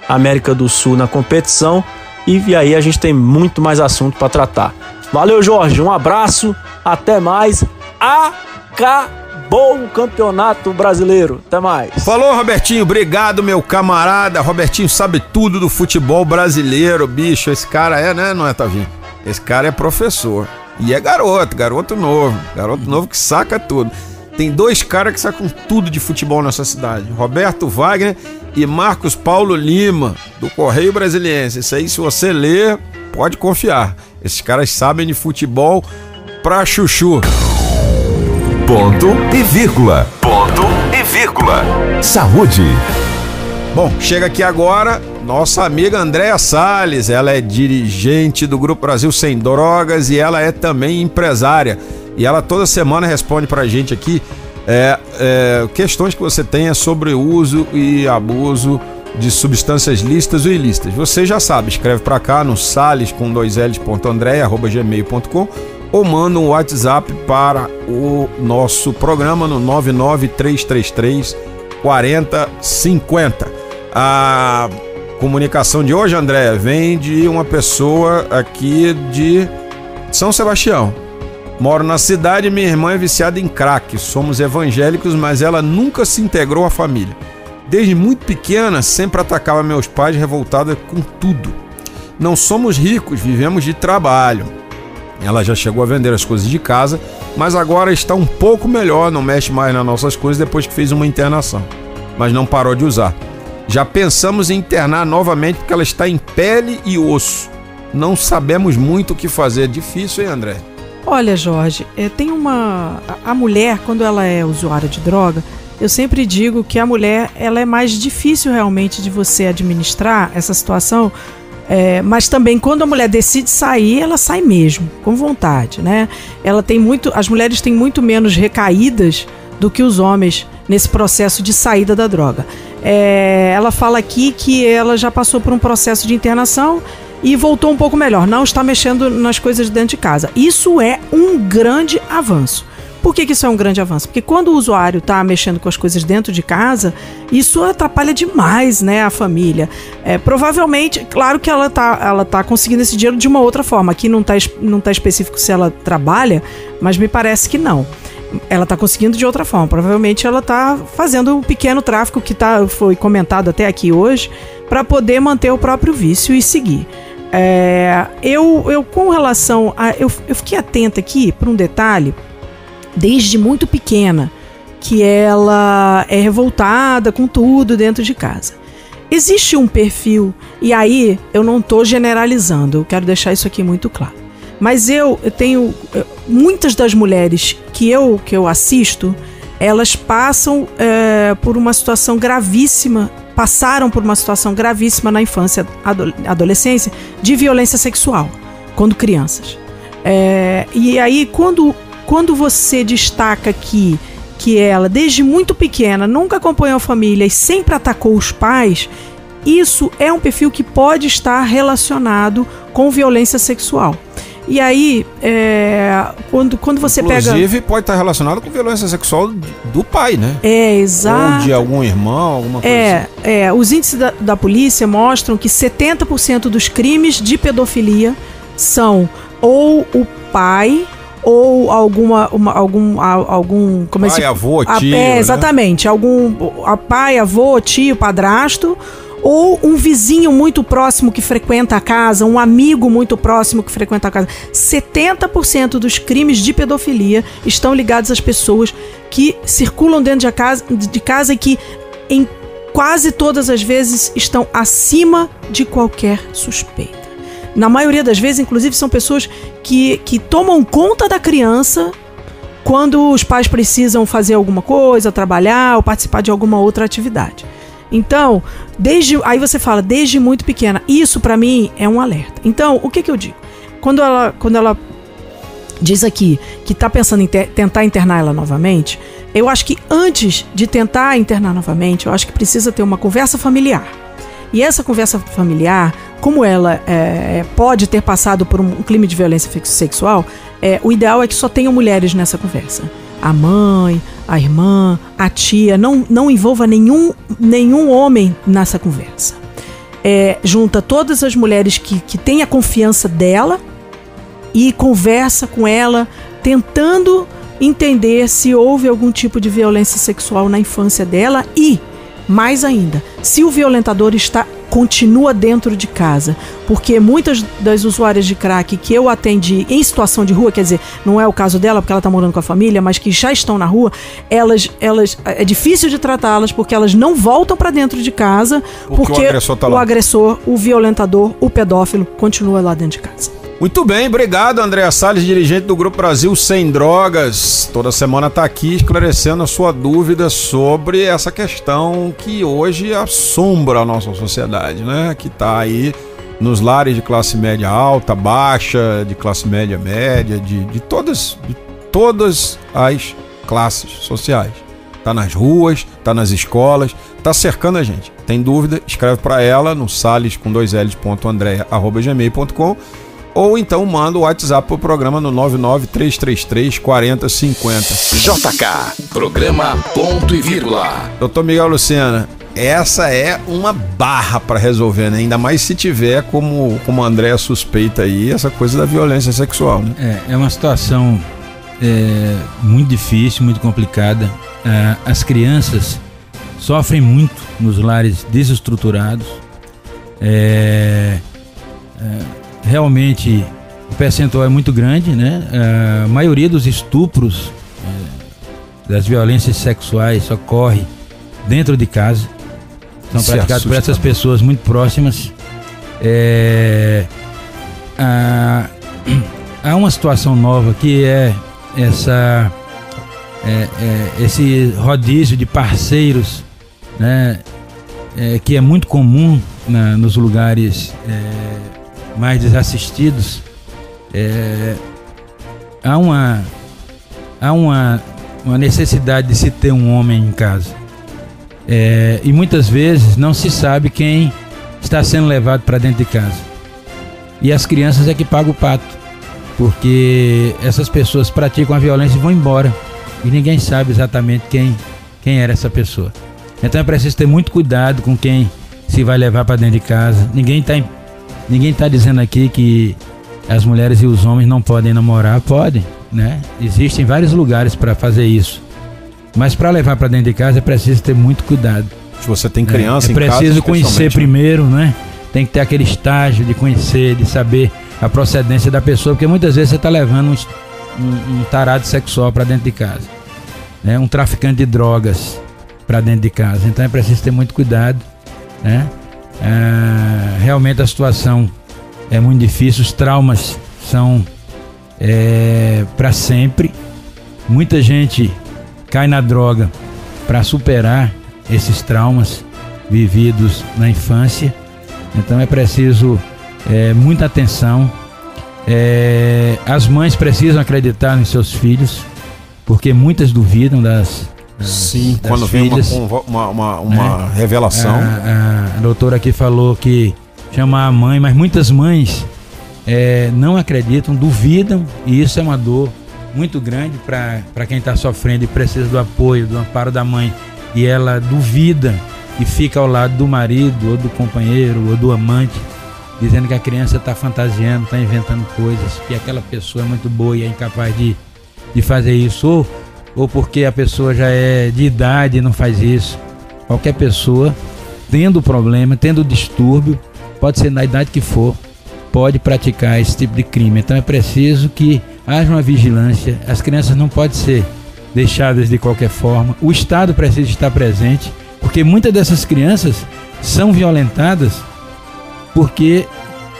América do Sul na competição. E aí a gente tem muito mais assunto para tratar. Valeu, Jorge. Um abraço. Até mais. Acabou o Campeonato Brasileiro. Até mais. Falou, Robertinho. Obrigado, meu camarada. Robertinho sabe tudo do futebol brasileiro, bicho. Esse cara é, né? Não é, Tavinho? Esse cara é professor. E é garoto, garoto novo. Garoto novo que saca tudo. Tem dois caras que sacam tudo de futebol nessa cidade: Roberto Wagner e Marcos Paulo Lima, do Correio Brasiliense. Isso aí, se você ler, pode confiar. Esses caras sabem de futebol pra chuchu. Ponto e vírgula. Ponto e vírgula. Saúde. Bom, chega aqui agora nossa amiga Andréa Sales. Ela é dirigente do Grupo Brasil Sem Drogas e ela é também empresária. E ela toda semana responde pra gente aqui é, é, questões que você tenha sobre uso e abuso de substâncias listas ou ilícitas. Você já sabe, escreve para cá no sales com dois gmail.com ou manda um WhatsApp para o nosso programa no 99333 4050. A comunicação de hoje, André, vem de uma pessoa aqui de São Sebastião. Moro na cidade minha irmã é viciada em crack. Somos evangélicos, mas ela nunca se integrou à família. Desde muito pequena, sempre atacava meus pais revoltada com tudo. Não somos ricos, vivemos de trabalho. Ela já chegou a vender as coisas de casa, mas agora está um pouco melhor, não mexe mais nas nossas coisas depois que fez uma internação. Mas não parou de usar. Já pensamos em internar novamente porque ela está em pele e osso. Não sabemos muito o que fazer. É difícil, hein, André? Olha, Jorge, é, tem uma. A mulher, quando ela é usuária de droga, eu sempre digo que a mulher ela é mais difícil realmente de você administrar essa situação é, mas também quando a mulher decide sair, ela sai mesmo, com vontade, né? Ela tem muito, as mulheres têm muito menos recaídas do que os homens nesse processo de saída da droga. É, ela fala aqui que ela já passou por um processo de internação e voltou um pouco melhor, não está mexendo nas coisas dentro de casa. Isso é um grande avanço. Por que, que, isso é um grande avanço? Porque quando o usuário está mexendo com as coisas dentro de casa, isso atrapalha demais né, a família. É, provavelmente, claro que ela está ela tá conseguindo esse dinheiro de uma outra forma. Aqui não está não tá específico se ela trabalha, mas me parece que não. Ela está conseguindo de outra forma. Provavelmente ela está fazendo o pequeno tráfico que tá, foi comentado até aqui hoje para poder manter o próprio vício e seguir. É, eu, eu, com relação a. Eu, eu fiquei atenta aqui para um detalhe desde muito pequena, que ela é revoltada com tudo dentro de casa. Existe um perfil, e aí eu não estou generalizando, eu quero deixar isso aqui muito claro. Mas eu, eu tenho muitas das mulheres que eu que eu assisto, elas passam é, por uma situação gravíssima, passaram por uma situação gravíssima na infância, adolescência, de violência sexual, quando crianças. É, e aí, quando quando você destaca aqui que ela, desde muito pequena, nunca acompanhou a família e sempre atacou os pais, isso é um perfil que pode estar relacionado com violência sexual. E aí, é, quando, quando você Inclusive, pega. Inclusive, pode estar relacionado com violência sexual do pai, né? É, exato. Ou de algum irmão, alguma coisa é, assim. É, os índices da, da polícia mostram que 70% dos crimes de pedofilia são ou o pai ou alguma uma, algum algum como pai, avô, tio, é, exatamente, né? algum a pai, avô, tio, padrasto ou um vizinho muito próximo que frequenta a casa, um amigo muito próximo que frequenta a casa. 70% dos crimes de pedofilia estão ligados às pessoas que circulam dentro de casa, de casa e que em quase todas as vezes estão acima de qualquer suspeita. Na maioria das vezes, inclusive, são pessoas que, que tomam conta da criança quando os pais precisam fazer alguma coisa, trabalhar ou participar de alguma outra atividade. Então, desde aí você fala desde muito pequena, isso para mim é um alerta. Então, o que que eu digo? Quando ela quando ela diz aqui que está pensando em te tentar internar ela novamente, eu acho que antes de tentar internar novamente, eu acho que precisa ter uma conversa familiar. E essa conversa familiar como ela é, pode ter passado por um crime de violência sexual, é, o ideal é que só tenham mulheres nessa conversa. A mãe, a irmã, a tia, não, não envolva nenhum, nenhum homem nessa conversa. É, junta todas as mulheres que, que têm a confiança dela e conversa com ela, tentando entender se houve algum tipo de violência sexual na infância dela e, mais ainda, se o violentador está continua dentro de casa. Porque muitas das usuárias de crack que eu atendi em situação de rua, quer dizer, não é o caso dela porque ela está morando com a família, mas que já estão na rua, elas, elas é difícil de tratá-las porque elas não voltam para dentro de casa porque, porque o, agressor, tá o agressor, o violentador, o pedófilo continua lá dentro de casa. Muito bem, obrigado André Salles, dirigente do Grupo Brasil Sem Drogas. Toda semana está aqui esclarecendo a sua dúvida sobre essa questão que hoje assombra a nossa sociedade, né? Que está aí nos lares de classe média alta, baixa, de classe média média, de, de, todas, de todas as classes sociais. Tá nas ruas, tá nas escolas, tá cercando a gente. Tem dúvida? Escreve para ela no sales com dois L's, ponto, gmail.com ou então manda o WhatsApp pro programa no 99333 4050. JK, programa ponto e vírgula. Doutor Miguel Lucena, essa é uma barra para resolver, né? Ainda mais se tiver, como, como a André suspeita aí, essa coisa da violência sexual, né? É, é uma situação é, muito difícil, muito complicada. É, as crianças sofrem muito nos lares desestruturados. É, é realmente o percentual é muito grande, né? A maioria dos estupros, é, das violências sexuais ocorre dentro de casa. São praticados por essas pessoas muito próximas. É, a, há uma situação nova que é essa é, é, esse rodízio de parceiros, né? É, que é muito comum na, nos lugares é, mais desassistidos, é, há uma há uma, uma necessidade de se ter um homem em casa. É, e muitas vezes não se sabe quem está sendo levado para dentro de casa. E as crianças é que pagam o pato, porque essas pessoas praticam a violência e vão embora. E ninguém sabe exatamente quem, quem era essa pessoa. Então é preciso ter muito cuidado com quem se vai levar para dentro de casa. Ninguém está Ninguém está dizendo aqui que as mulheres e os homens não podem namorar, podem, né? Existem vários lugares para fazer isso. Mas para levar para dentro de casa é preciso ter muito cuidado. Se você tem criança é, é preciso conhecer né? primeiro, né? Tem que ter aquele estágio de conhecer, de saber a procedência da pessoa, porque muitas vezes você está levando um, um, um, tarado sexual para dentro de casa, né? Um traficante de drogas para dentro de casa. Então é preciso ter muito cuidado, né? É, realmente a situação é muito difícil, os traumas são é, para sempre. Muita gente cai na droga para superar esses traumas vividos na infância. Então é preciso é, muita atenção. É, as mães precisam acreditar nos seus filhos, porque muitas duvidam das, Sim, quando vem filhas, uma, uma, uma né? revelação. A, a, doutora aqui falou que chamar a mãe, mas muitas mães é, não acreditam, duvidam, e isso é uma dor muito grande para quem está sofrendo e precisa do apoio, do amparo da mãe. E ela duvida e fica ao lado do marido, ou do companheiro, ou do amante, dizendo que a criança está fantasiando, está inventando coisas, que aquela pessoa é muito boa e é incapaz de, de fazer isso. Ou ou porque a pessoa já é de idade e não faz isso. Qualquer pessoa, tendo problema, tendo distúrbio, pode ser na idade que for, pode praticar esse tipo de crime. Então é preciso que haja uma vigilância. As crianças não podem ser deixadas de qualquer forma. O Estado precisa estar presente, porque muitas dessas crianças são violentadas porque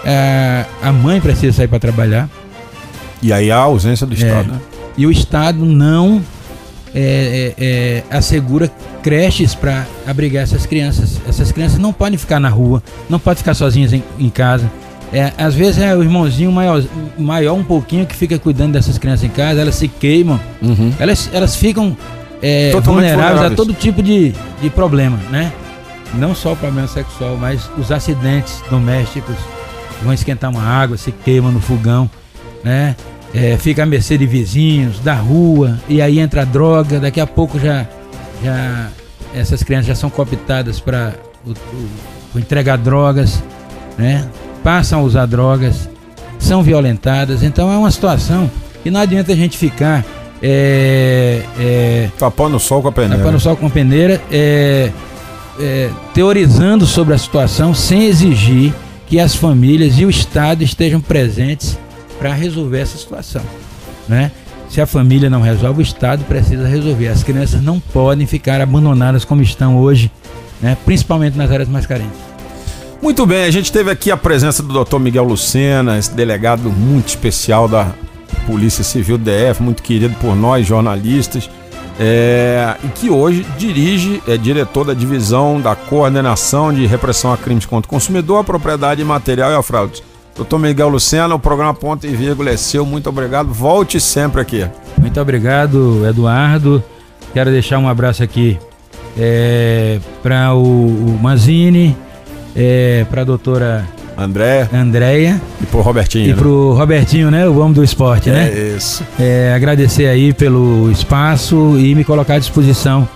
a, a mãe precisa sair para trabalhar. E aí há a ausência do Estado. É, né? E o Estado não é, é, é, assegura creches para abrigar essas crianças. Essas crianças não podem ficar na rua, não podem ficar sozinhas em, em casa. É, às vezes é o irmãozinho maior, maior um pouquinho que fica cuidando dessas crianças em casa, elas se queimam, uhum. elas, elas ficam é, vulneráveis, vulneráveis, a todo tipo de, de problema, né? Não só o problema sexual, mas os acidentes domésticos, vão esquentar uma água, se queimam no fogão, né? É, fica à mercê de vizinhos, da rua, e aí entra a droga, daqui a pouco já, já essas crianças já são cooptadas para entregar drogas, né? passam a usar drogas, são violentadas, então é uma situação que não adianta a gente ficar é, é, tapando o sol com a peneira, tapando o sol com a peneira é, é, teorizando sobre a situação sem exigir que as famílias e o Estado estejam presentes para resolver essa situação, né? Se a família não resolve, o Estado precisa resolver. As crianças não podem ficar abandonadas como estão hoje, né? principalmente nas áreas mais carentes. Muito bem, a gente teve aqui a presença do Dr. Miguel Lucena, esse delegado muito especial da Polícia Civil DF, muito querido por nós jornalistas, é, e que hoje dirige, é diretor da divisão da coordenação de repressão a crimes contra o consumidor, a propriedade material e a fraude. Doutor Miguel Lucena, o programa Ponto e Vírgula é seu, muito obrigado, volte sempre aqui. Muito obrigado, Eduardo. Quero deixar um abraço aqui é, para o, o Manzini, é, para a doutora Andréia. Andréia. E pro Robertinho. E né? pro Robertinho, né? O homem do esporte, é né? É isso. É, agradecer aí pelo espaço e me colocar à disposição.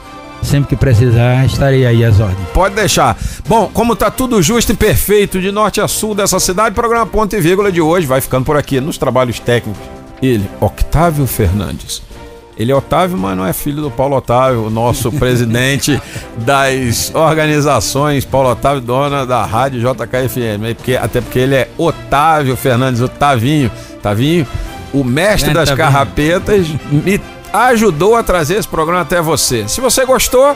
Sempre que precisar, estarei aí às ordens. Pode deixar. Bom, como tá tudo justo e perfeito de norte a sul dessa cidade, o programa Ponto e Vírgula de hoje vai ficando por aqui nos trabalhos técnicos. Ele, Octávio Fernandes. Ele é Otávio, mas não é filho do Paulo Otávio, o nosso presidente das organizações, Paulo Otávio, dona da rádio JKFM. Porque, até porque ele é Otávio Fernandes, o Tavinho. Tavinho, o mestre das carrapetas, me ajudou a trazer esse programa até você. Se você gostou,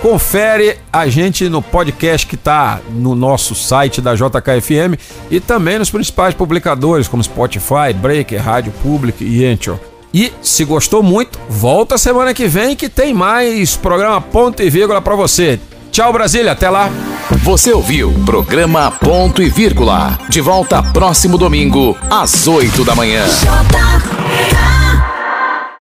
confere a gente no podcast que está no nosso site da JKFM e também nos principais publicadores como Spotify, Breaker, Rádio Pública e Anchor. E se gostou muito, volta semana que vem que tem mais programa Ponto e Vírgula para você. Tchau, Brasília, até lá. Você ouviu programa Ponto e Vírgula. De volta próximo domingo, às 8 da manhã.